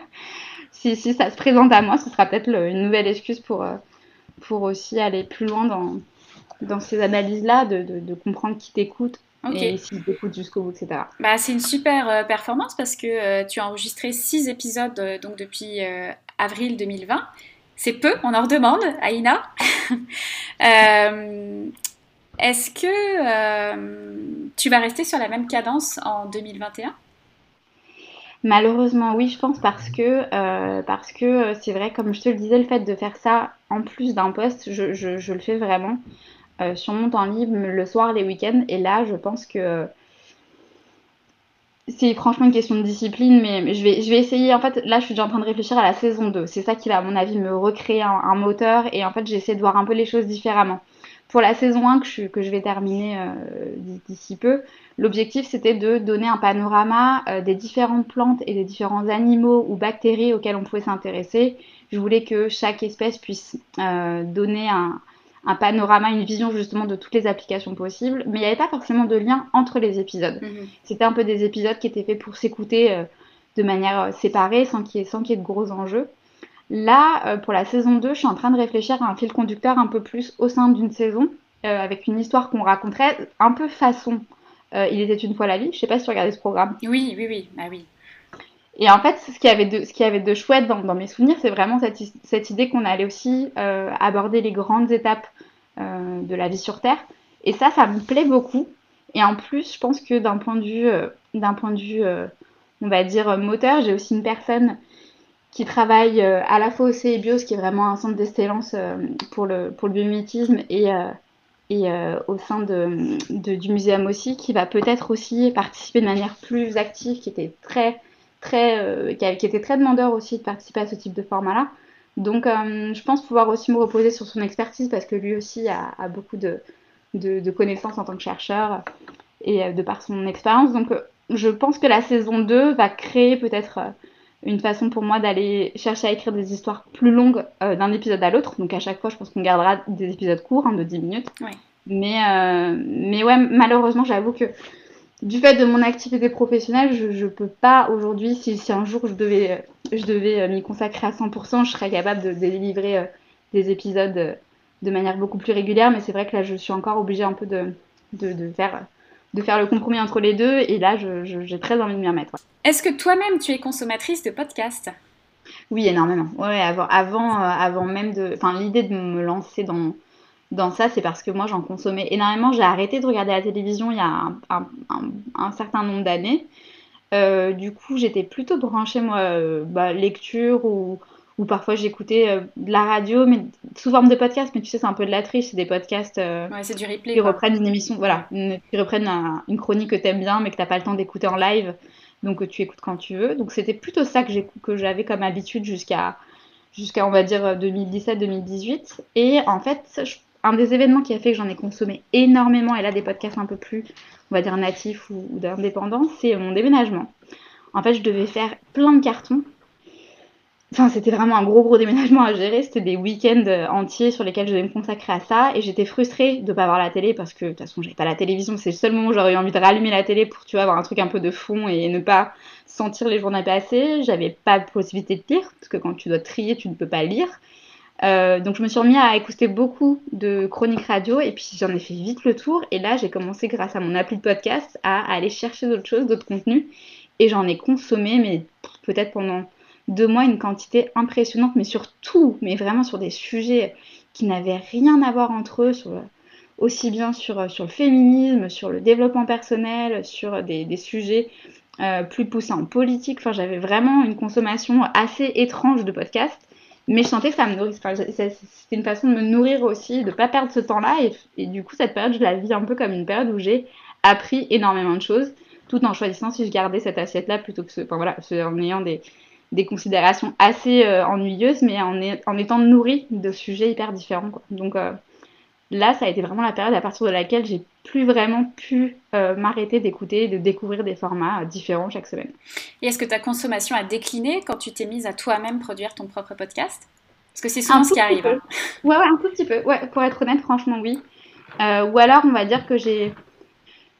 si, si, ça se présente à moi, ce sera peut-être une nouvelle excuse pour, euh, pour aussi aller plus loin dans, dans ces analyses-là, de, de, comprendre qui t'écoute. Et s'il t'écoute jusqu'au bout, etc. Bah, c'est une super performance parce que tu as enregistré six épisodes donc depuis avril 2020. C'est peu, on en redemande, Aïna. *laughs* Est-ce que euh, tu vas rester sur la même cadence en 2021 Malheureusement, oui, je pense parce que euh, parce que euh, c'est vrai, comme je te le disais, le fait de faire ça en plus d'un poste, je, le fais vraiment sur mon temps libre, le soir, les week-ends. Et là, je pense que c'est franchement une question de discipline, mais je vais, essayer. En fait, là, je suis déjà en train de réfléchir à la saison 2. C'est ça qui va, à mon avis, me recréer un moteur. Et en fait, j'essaie de voir un peu les choses différemment pour la saison 1 que je, que je vais terminer euh, d'ici peu, l'objectif c'était de donner un panorama euh, des différentes plantes et des différents animaux ou bactéries auxquels on pouvait s'intéresser. Je voulais que chaque espèce puisse euh, donner un, panorama, une vision justement de toutes les applications possibles, mais il n'y avait pas forcément de lien entre les épisodes. Mhm. C'était un peu des épisodes qui étaient faits pour s'écouter de manière séparée, sans qu'il y, y, ait de gros enjeux. Là, euh, pour la saison 2, je suis en train de réfléchir à un fil conducteur un peu plus au sein d'une saison, euh, avec une histoire qu'on raconterait un peu façon euh, Il était une fois la vie. Je sais pas si tu regardais ce programme. Oui, oui, oui, bah oui. Et en fait, ce qu'il y avait de, ce qui avait de chouette dans, mes souvenirs, c'est vraiment cette, cette idée qu'on allait aussi aborder les grandes étapes de la vie sur Terre. Et ça, ça me plaît beaucoup. Et en plus, je pense que d'un point de vue, d'un point de vue on va dire, moteur, j'ai aussi une personne qui travaille euh, à la fois au CEBIOS, qui est vraiment un centre d'excellence euh, pour, le, pour le biomimétisme, et, euh, et au sein de, du muséum aussi, qui va peut-être aussi participer de manière plus active, qui était très, très, qui, était très demandeur aussi de participer à ce type de format-là. Donc, je pense pouvoir aussi me reposer sur son expertise parce que lui aussi a, beaucoup de, de, de, connaissances en tant que chercheur et de par son expérience. Donc, je pense que la saison 2 va créer peut-être une façon pour moi d'aller chercher à écrire des histoires plus longues euh, d'un épisode à l'autre. Donc à chaque fois, je pense qu'on gardera des épisodes courts, hein, de 10 minutes. Mais, euh, mais ouais, malheureusement, j'avoue que du fait de mon activité professionnelle, je ne peux pas aujourd'hui, si, si, un jour je devais, je devais euh, m'y consacrer à 100%, je serais capable de, délivrer des épisodes de manière beaucoup plus régulière. Mais c'est vrai que là, je suis encore obligée un peu de, de, de faire de faire le compromis entre les deux. Et là, j'ai très envie de m'y remettre. Est-ce que toi-même, tu es consommatrice de podcasts? Oui, énormément. Ouais, avant, avant, euh, avant même de. Enfin, l'idée de me lancer dans, dans ça, c'est parce que moi, j'en consommais énormément. J'ai arrêté de regarder la télévision il y a un, certain nombre d'années. Euh, du coup, j'étais plutôt branchée, moi, euh, bah, lecture ou ou parfois j'écoutais euh, de la radio, mais sous forme de podcast, mais tu sais, c'est un peu de la triche, c'est des podcasts ouais, du replay, qui reprennent une émission, voilà, qui reprennent une chronique que tu aimes bien, mais que tu n'as pas le temps d'écouter en live, donc tu écoutes quand tu veux. Donc c'était plutôt ça que, que j'avais comme habitude jusqu'à, jusqu'à on va dire, 2017-2018. Et en fait, un des événements qui a fait que j'en ai consommé énormément, et là des podcasts un peu plus, on va dire, natifs ou, ou d'indépendants, c'est mon déménagement. En fait, je devais faire plein de cartons Enfin, c'était vraiment un gros gros déménagement à gérer. C'était des week-ends euh, entiers sur lesquels je devais me consacrer à ça. Et j'étais frustrée de ne pas voir la télé parce que de toute façon, j'avais pas la télévision. C'est le seul moment où j'aurais eu envie de rallumer la télé pour, tu vois, avoir un truc un peu de fond et ne pas sentir les journées passer. J'avais pas de possibilité de lire parce que quand tu dois trier, tu ne peux pas lire. Euh, donc je me suis remis à écouter beaucoup de chroniques radio et puis j'en ai fait vite le tour et là j'ai commencé grâce à mon appli de podcast à, aller chercher d'autres choses, d'autres contenus et j'en ai consommé mais peut-être pendant deux mois une quantité impressionnante mais sur tout, mais vraiment sur des sujets qui n'avaient rien à voir entre eux, aussi bien sur, sur le féminisme, sur le développement personnel, sur des, sujets euh, plus poussés en politique. Enfin j'avais vraiment une consommation assez étrange de podcasts mais je sentais que ça me nourrissait. C'était une façon de me nourrir aussi, de ne pas perdre ce temps-là. Et, du coup, cette période, je la vis un peu comme une période où j'ai appris énormément de choses, tout en choisissant si je gardais cette assiette-là plutôt que ce. Enfin voilà, en ayant des, des considérations assez euh, ennuyeuses, mais en, en, étant nourrie de sujets hyper différents. Quoi. Donc, euh, là, ça a été vraiment la période à partir de laquelle j'ai plus vraiment pu euh, m'arrêter d'écouter, de découvrir des formats différents chaque semaine. Et est-ce que ta consommation a décliné quand tu t'es mise à toi-même produire ton propre podcast? Parce que c'est souvent ce qui arrive. Hein. Ouais, ouais, un tout petit peu. Ouais, pour être honnête, franchement, oui. Ou alors, on va dire que j'ai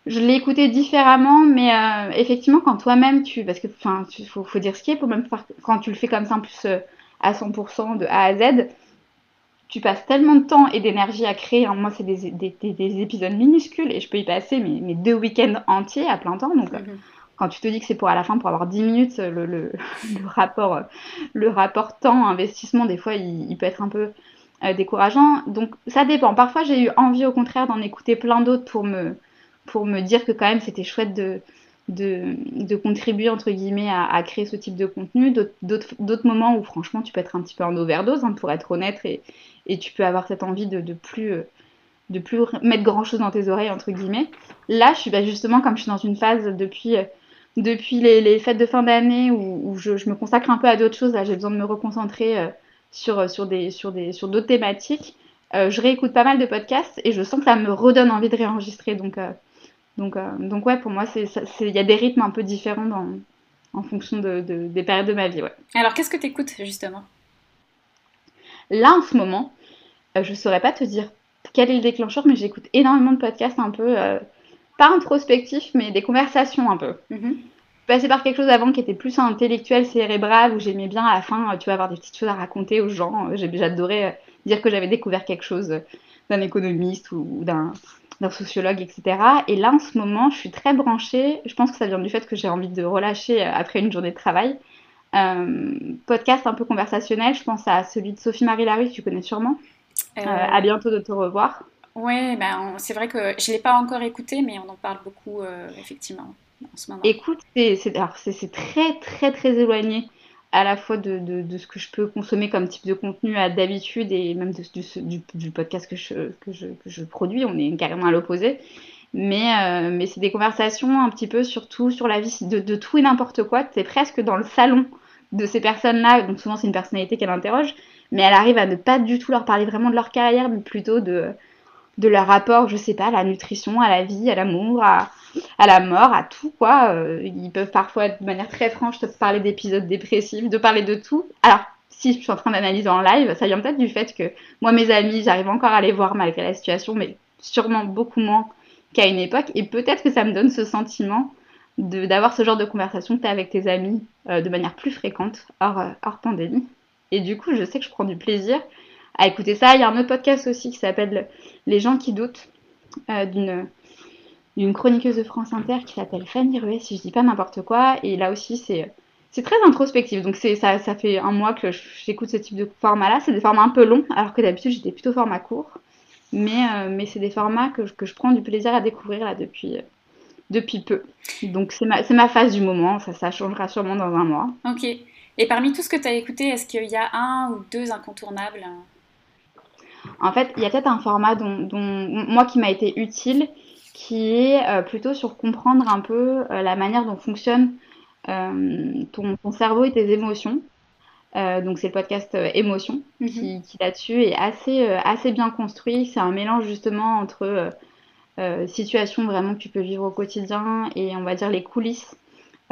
je l'ai écouté différemment, mais effectivement, quand toi-même, tu, parce que, enfin, il faut, faut, dire ce qui est, pour même quand tu le fais comme ça, en plus à 100% de A à Z, tu passes tellement de temps et d'énergie à créer. Hein. Moi, c'est des, des, épisodes minuscules et je peux y passer mes, deux week-ends entiers à plein temps. Donc, mhm. quand tu te dis que c'est pour à la fin, pour avoir 10 minutes, le, le, rapport, *laughs* le rapport temps-investissement, des fois, il, peut être un peu euh, décourageant. Donc, ça dépend. Parfois, j'ai eu envie, au contraire, d'en écouter plein d'autres pour me, pour me dire que quand même, c'était chouette de, de, de, contribuer entre guillemets à, créer ce type de contenu, d'autres moments où franchement tu peux être un petit peu en overdose hein, pour être honnête et, et tu peux avoir cette envie de, de plus euh, de plus mettre grand chose dans tes oreilles entre guillemets. Là, je suis bah, justement comme je suis dans une phase depuis euh, depuis les, fêtes de fin d'année où, je, me consacre un peu à d'autres choses. Là, j'ai besoin de me reconcentrer euh, sur sur des sur des sur d'autres thématiques. je réécoute pas mal de podcasts et je sens que ça me redonne envie de réenregistrer. Donc donc donc ouais, pour moi, c'est il y a des rythmes un peu différents dans en fonction de, de, des périodes de ma vie. Ouais. Alors, qu'est-ce que tu écoutes justement? Là, en ce moment, euh, je saurais pas te dire quel est le déclencheur, mais j'écoute énormément de podcasts un peu, euh, pas introspectifs, mais des conversations un peu. Mm Passé par quelque chose avant qui était plus intellectuel, cérébral, où j'aimais bien à la fin, euh, tu vas avoir des petites choses à raconter aux gens. J'adorais dire que j'avais découvert quelque chose d'un économiste ou, d'un sociologue, etc. Et là, en ce moment, je suis très branchée. Je pense que ça vient du fait que j'ai envie de relâcher après une journée de travail. podcast un peu conversationnel, je pense à celui de Sophie-Marie Larue, tu connais sûrement. Euh, à bientôt de te revoir. Oui, ben, c'est vrai que je ne l'ai pas encore écouté, mais on en parle beaucoup, euh, effectivement, en ce moment. Écoute, c'est très, très, très éloigné à la fois de, de, ce que je peux consommer comme type de contenu d'habitude et même du, du, podcast que je, que, je, que je, produis. On est carrément à l'opposé. Mais, euh, mais c'est des conversations un petit peu surtout sur la vie de, de tout et n'importe quoi. C'est presque dans le salon de ces personnes-là. Donc souvent, c'est une personnalité qu'elle interroge mais elle arrive à ne pas du tout leur parler vraiment de leur carrière, mais plutôt de, de leur rapport, je sais pas, à la nutrition, à la vie, à l'amour, à, à, la mort, à tout, quoi. Euh, ils peuvent parfois, de manière très franche, te parler d'épisodes dépressifs, de parler de tout. Alors, si je suis en train d'analyser en live, ça vient peut-être du fait que moi, mes amis, j'arrive encore à les voir malgré la situation, mais sûrement beaucoup moins qu'à une époque. Et peut-être que ça me donne ce sentiment d'avoir ce genre de conversation que tu as avec tes amis euh, de manière plus fréquente hors, euh, hors pandémie. Et du coup, je sais que je prends du plaisir à écouter ça. Il y a un autre podcast aussi qui s'appelle Les gens qui doutent, d'une d'une chroniqueuse de France Inter qui s'appelle Fanny Ruet, si je dis pas n'importe quoi. Et là aussi, c'est c'est très introspectif. Donc c'est ça, ça fait un mois que j'écoute ce type de format-là. C'est des formats un peu longs, alors que d'habitude j'étais plutôt format court. Mais, euh, mais c'est des formats que, que, je prends du plaisir à découvrir là depuis, depuis peu. Donc c'est ma, ma phase du moment. Ça, ça changera sûrement dans un mois. Ok. Et parmi tout ce que tu as écouté, est-ce qu'il y a un ou deux incontournables? En fait, il y a peut-être un format dont, moi qui m'a été utile, qui est euh, plutôt sur comprendre un peu euh, la manière dont fonctionne euh, ton, cerveau et tes émotions. donc c'est le podcast Émotion mhm. qui, qui là-dessus est assez, assez bien construit. C'est un mélange justement entre situations vraiment que tu peux vivre au quotidien et on va dire les coulisses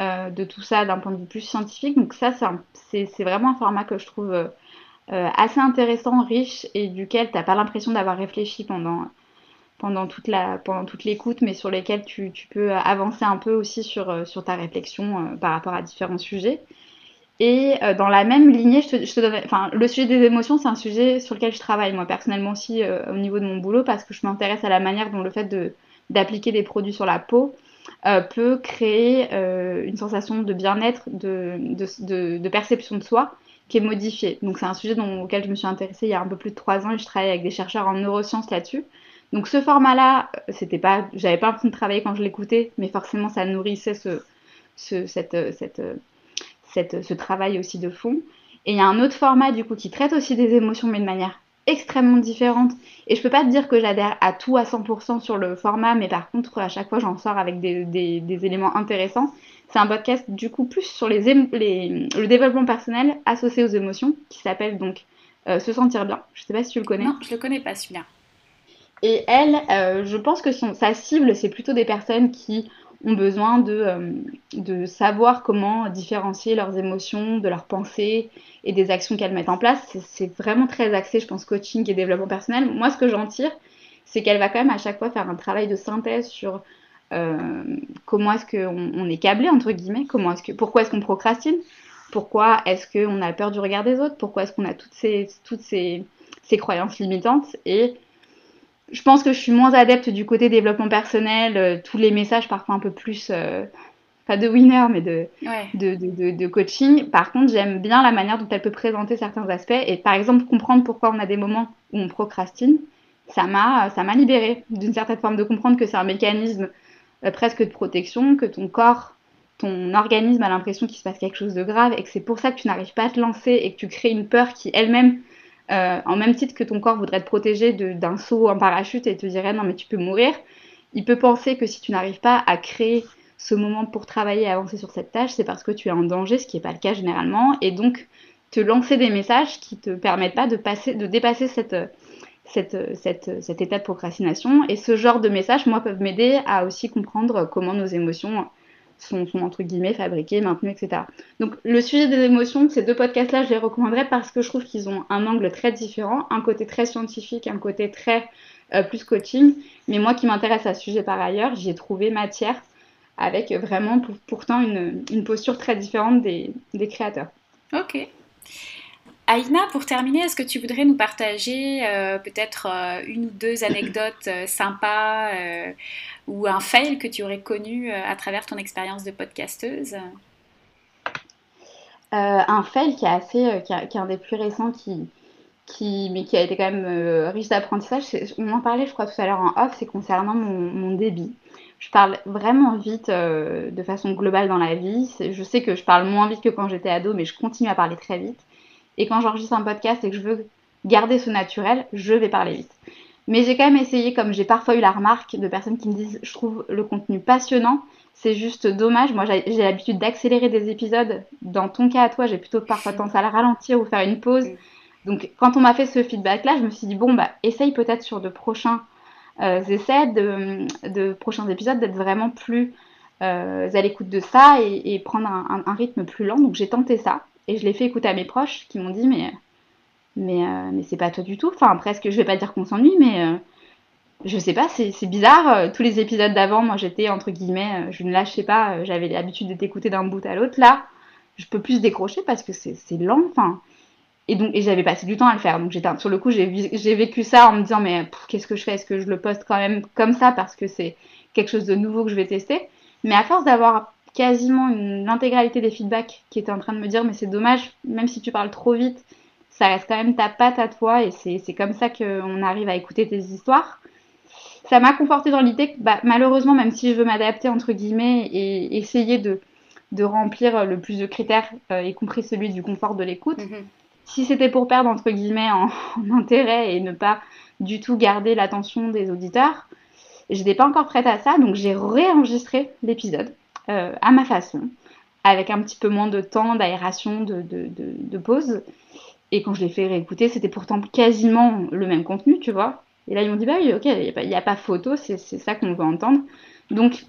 euh, de tout ça d'un point de vue plus scientifique. Donc ça, c'est vraiment un format que je trouve euh, assez intéressant, riche et duquel tu n'as pas l'impression d'avoir réfléchi pendant, pendant toute la pendant toute l'écoute, mais sur lesquels tu, tu, peux avancer un peu aussi sur, sur ta réflexion par rapport à différents sujets. Et euh, dans la même lignée, je te, je te enfin, le sujet des émotions, c'est un sujet sur lequel je travaille moi personnellement aussi euh, au niveau de mon boulot parce que je m'intéresse à la manière dont le fait de, d'appliquer des produits sur la peau euh, peut créer euh, une sensation de bien-être, de, de, de, de, perception de soi qui est modifiée. Donc c'est un sujet dont, auquel je me suis intéressée il y a un peu plus de trois ans et je travaille avec des chercheurs en neurosciences là-dessus. Donc ce format-là, c'était pas, j'avais pas l'impression de travailler quand je l'écoutais, mais forcément ça nourrissait ce, cette, cette ce travail aussi de fond. Et il y a un autre format du coup qui traite aussi des émotions mais de manière extrêmement différente. Et je peux pas te dire que j'adhère à tout à 100% sur le format, mais par contre à chaque fois j'en sors avec des, des, éléments intéressants. C'est un podcast du coup plus sur les, les, le développement personnel associé aux émotions qui s'appelle donc euh, Se sentir bien. Je sais pas si tu le connais. Non, je le connais pas celui-là. Et elle, euh, je pense que sa cible, c'est plutôt des personnes qui ont besoin de, euh, de savoir comment différencier leurs émotions de leurs pensées et des actions qu'elles mettent en place. C'est vraiment très axé, je pense, coaching et développement personnel. Moi, ce que j'en tire, c'est qu'elle va quand même à chaque fois faire un travail de synthèse sur euh, comment est-ce qu'on on est câblé, entre guillemets, comment est-ce que, pourquoi est-ce qu'on procrastine, pourquoi est-ce qu'on a peur du regard des autres, pourquoi est-ce qu'on a toutes ces, toutes ces croyances limitantes et je pense que je suis moins adepte du côté développement personnel, euh, tous les messages parfois un peu plus, euh, pas de winner, mais de, ouais. de, de, de, coaching. Par contre, j'aime bien la manière dont elle peut présenter certains aspects. Et par exemple, comprendre pourquoi on a des moments où on procrastine, ça m'a, ça m'a libérée d'une certaine forme de comprendre que c'est un mécanisme euh, presque de protection, que ton corps, ton organisme a l'impression qu'il se passe quelque chose de grave et que c'est pour ça que tu n'arrives pas à te lancer et que tu crées une peur qui elle-même euh, en même titre que ton corps voudrait te protéger d'un saut en parachute et te dirait non mais tu peux mourir, il peut penser que si tu n'arrives pas à créer ce moment pour travailler et avancer sur cette tâche, c'est parce que tu es en danger, ce qui n'est pas le cas généralement, et donc te lancer des messages qui te permettent pas de, passer, de dépasser cette, cet état de procrastination. Et ce genre de messages, moi, peuvent m'aider à aussi comprendre comment nos émotions sont, entre guillemets fabriqués, maintenus, etc. Donc le sujet des émotions, ces deux podcasts-là, je les recommanderais parce que je trouve qu'ils ont un angle très différent, un côté très scientifique, un côté très euh, plus coaching. Mais moi qui m'intéresse à ce sujet par ailleurs, j'y ai trouvé matière avec vraiment pour, pourtant une, une, posture très différente des, des créateurs. Ok. Aïna, pour terminer, est-ce que tu voudrais nous partager euh, peut-être euh, une ou deux anecdotes euh, sympas ou un fail que tu aurais connu à travers ton expérience de podcasteuse? Un fail qui est assez, qui, est un des plus récents, qui, mais qui a été quand même riche d'apprentissage. On en parlait, je crois, tout à l'heure en off, c'est concernant mon, débit. Je parle vraiment vite de façon globale dans la vie. Je sais que je parle moins vite que quand j'étais ado, mais je continue à parler très vite. Et quand j'enregistre un podcast et que je veux garder ce naturel, je vais parler vite. Mais j'ai quand même essayé, comme j'ai parfois eu la remarque de personnes qui me disent je trouve le contenu passionnant, c'est juste dommage. Moi, j'ai l'habitude d'accélérer des épisodes. Dans ton cas à toi, j'ai plutôt parfois *laughs* tendance à le ralentir ou faire une pause. Donc, quand on m'a fait ce feedback-là, je me suis dit bon, bah, essaye peut-être sur de prochains euh, essais, de, de, prochains épisodes, d'être vraiment plus euh, à l'écoute de ça et, et prendre un, un, un, rythme plus lent. Donc, j'ai tenté ça. Et je l'ai fait écouter à mes proches qui m'ont dit mais mais euh, mais c'est pas toi du tout. Enfin presque je vais pas dire qu'on s'ennuie mais euh, je sais pas c'est bizarre. Tous les épisodes d'avant moi j'étais entre guillemets je ne lâchais pas. J'avais l'habitude de t'écouter d'un bout à l'autre. Là je peux plus décrocher parce que c'est lent. Enfin et donc et j'avais passé du temps à le faire. Donc j'étais sur le coup j'ai vécu ça en me disant mais qu'est-ce que je fais? Est-ce que je le poste quand même comme ça parce que c'est quelque chose de nouveau que je vais tester? Mais à force d'avoir quasiment l'intégralité des feedbacks qui étaient en train de me dire mais c'est dommage, même si tu parles trop vite, ça reste quand même ta patte à toi et c'est comme ça qu'on arrive à écouter tes histoires. Ça m'a conforté dans l'idée que bah, malheureusement, même si je veux m'adapter entre guillemets et essayer de, de remplir le plus de critères, euh, y compris celui du confort de l'écoute, mm -hmm. si c'était pour perdre entre guillemets en, *laughs* en, intérêt et ne pas du tout garder l'attention des auditeurs, je n'étais pas encore prête à ça, donc j'ai réenregistré l'épisode à ma façon, avec un petit peu moins de temps d'aération, de, pause. Et quand je l'ai fait réécouter, c'était pourtant quasiment le même contenu, tu vois. Et là, ils m'ont dit, bah oui, ok, il n'y a, pas photo, c'est ça qu'on veut entendre. Donc,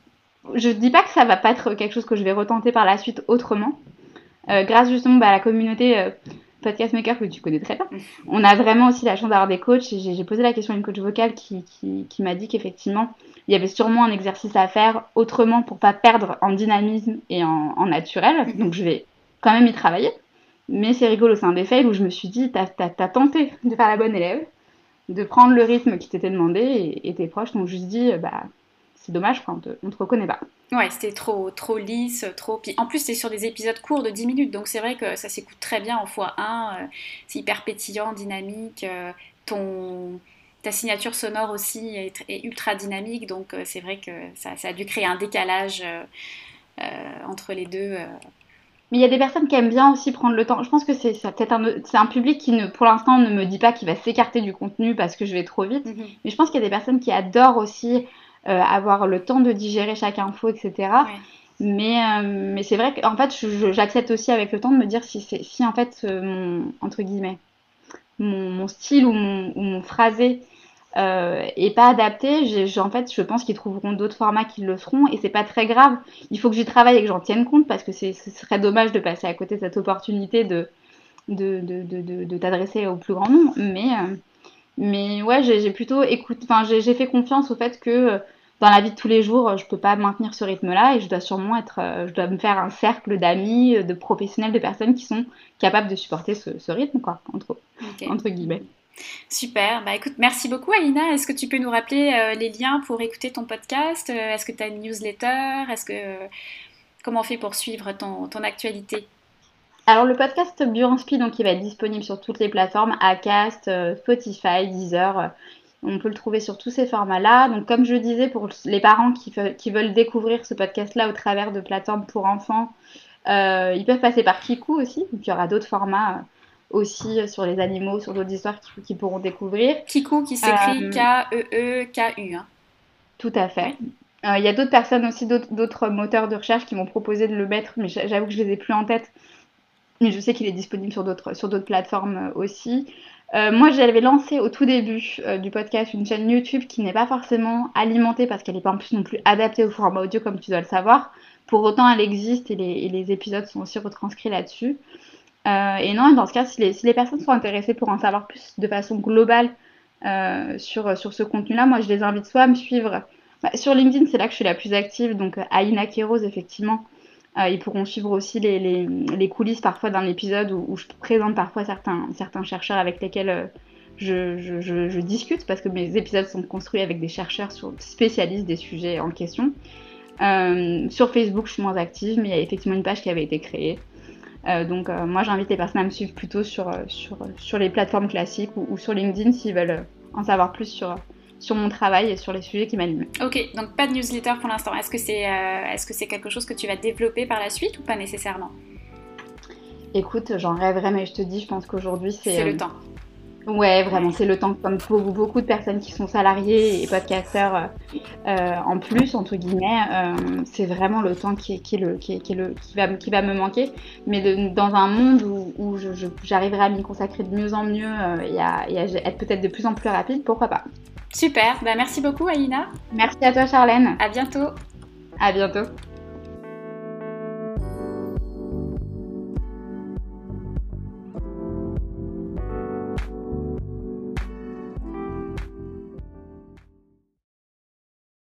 je ne dis pas que ça va pas être quelque chose que je vais retenter par la suite autrement. Euh, grâce justement bah, à la communauté euh, Podcast Maker que tu connais très bien, on a vraiment aussi la chance d'avoir des coachs. J'ai posé la question à une coach vocale qui, qui m'a dit qu'effectivement, il y avait sûrement un exercice à faire autrement pour pas perdre en dynamisme et en, en naturel. Donc je vais quand même y travailler. Mais c'est rigolo, c'est un des fails où je me suis dit, t'as as, tenté de faire la bonne élève, de prendre le rythme qui t'était demandé et, tes proches t'ont juste dit, bah, c'est dommage, on, ne te reconnaît pas. Ouais, c'était trop, trop lisse, trop. Puis en plus, c'est sur des épisodes courts de 10 minutes, donc c'est vrai que ça s'écoute très bien en x1. Euh, c'est hyper pétillant, dynamique. Euh, ton, ta signature sonore aussi est, ultra dynamique, donc euh, c'est vrai que ça, a dû créer un décalage entre les deux. Mais il y a des personnes qui aiment bien aussi prendre le temps. Je pense que c'est peut-être un, un public qui, ne, pour l'instant, ne me dit pas qu'il va s'écarter du contenu parce que je vais trop vite. Mhm. Mais je pense qu'il y a des personnes qui adorent aussi euh, avoir le temps de digérer chaque info, etc. Mais, euh, mais c'est vrai qu'en fait, j'accepte aussi avec le temps de me dire si, si en fait, euh, mon, entre guillemets, mon, style ou mon, ou mon phrasé euh, est pas adapté, en fait, je pense qu'ils trouveront d'autres formats qui le seront et c'est pas très grave. Il faut que j'y travaille et que j'en tienne compte parce que ce serait dommage de passer à côté de cette opportunité de, de, de, de, de t'adresser au plus grand nombre. Mais, mais ouais, j'ai plutôt écouté, enfin, j'ai fait confiance au fait que dans la vie de tous les jours, je peux pas maintenir ce rythme-là et je dois sûrement être, euh, je dois me faire un cercle d'amis, de professionnels, de personnes qui sont capables de supporter ce, rythme, quoi, entre, entre guillemets. Super, bah écoute, merci beaucoup Alina. Est-ce que tu peux nous rappeler euh, les liens pour écouter ton podcast? Euh, Est-ce que tu as une newsletter? Est-ce que comment on fait pour suivre ton, actualité? Alors le podcast Bioinspi, donc il va être disponible sur toutes les plateformes, Acast, Spotify, Deezer, on peut le trouver sur tous ces formats-là. Donc, comme je disais, pour les parents qui, veulent découvrir ce podcast-là au travers de plateformes pour enfants, euh, ils peuvent passer par Kiku aussi. Donc, il y aura d'autres formats euh, aussi euh, sur les animaux, sur d'autres histoires qu'ils pourront découvrir. Kiku qui s'écrit K-E-E-K-U. Hein. Tout à fait. Il y a d'autres personnes aussi, d'autres moteurs de recherche qui m'ont proposé de le mettre, mais j'avoue que je les ai plus en tête. Mais je sais qu'il est disponible sur d'autres plateformes aussi. Euh, moi, j'avais lancé au tout début euh, du podcast une chaîne YouTube qui n'est pas forcément alimentée parce qu'elle n'est pas en plus non plus adaptée au format audio comme tu dois le savoir. Pour autant, elle existe et les, épisodes sont aussi retranscrits là-dessus. Euh, et non, dans ce cas, si les, personnes sont intéressées pour en savoir plus de façon globale sur, sur ce contenu-là, moi, je les invite soit à me suivre bah, sur LinkedIn, c'est là que je suis la plus active, donc Aina Keros, effectivement, euh, ils pourront suivre aussi les, les, les coulisses parfois d'un épisode où, je présente parfois certains, certains chercheurs avec lesquels euh, je, je, je, discute parce que mes épisodes sont construits avec des chercheurs spécialistes des sujets en question. Euh, sur Facebook, je suis moins active, mais il y a effectivement une page qui avait été créée. Euh, donc euh, moi, j'invite les personnes à me suivre plutôt sur, sur, sur les plateformes classiques ou, ou sur LinkedIn s'ils veulent en savoir plus sur, sur mon travail et sur les sujets qui m'animent. Ok, donc pas de newsletter pour l'instant. Est-ce que c'est euh, est -ce c'est quelque chose que tu vas développer par la suite ou pas nécessairement? Écoute, j'en rêverais, mais je te dis, je pense qu'aujourd'hui c'est... C'est le euh, temps. Ouais, vraiment, c'est le temps. Comme pour beaucoup de personnes qui sont salariées et podcasteurs euh, en plus, entre guillemets, c'est vraiment le temps qui, qui, le, qui, le, qui, va, qui va me manquer. Mais dans un monde où, où j'arriverai à m'y consacrer de mieux en mieux et à, et à être peut-être de plus en plus rapide, pourquoi pas Super, bah, merci beaucoup Aïna. Merci à toi Charlène. À bientôt. À bientôt.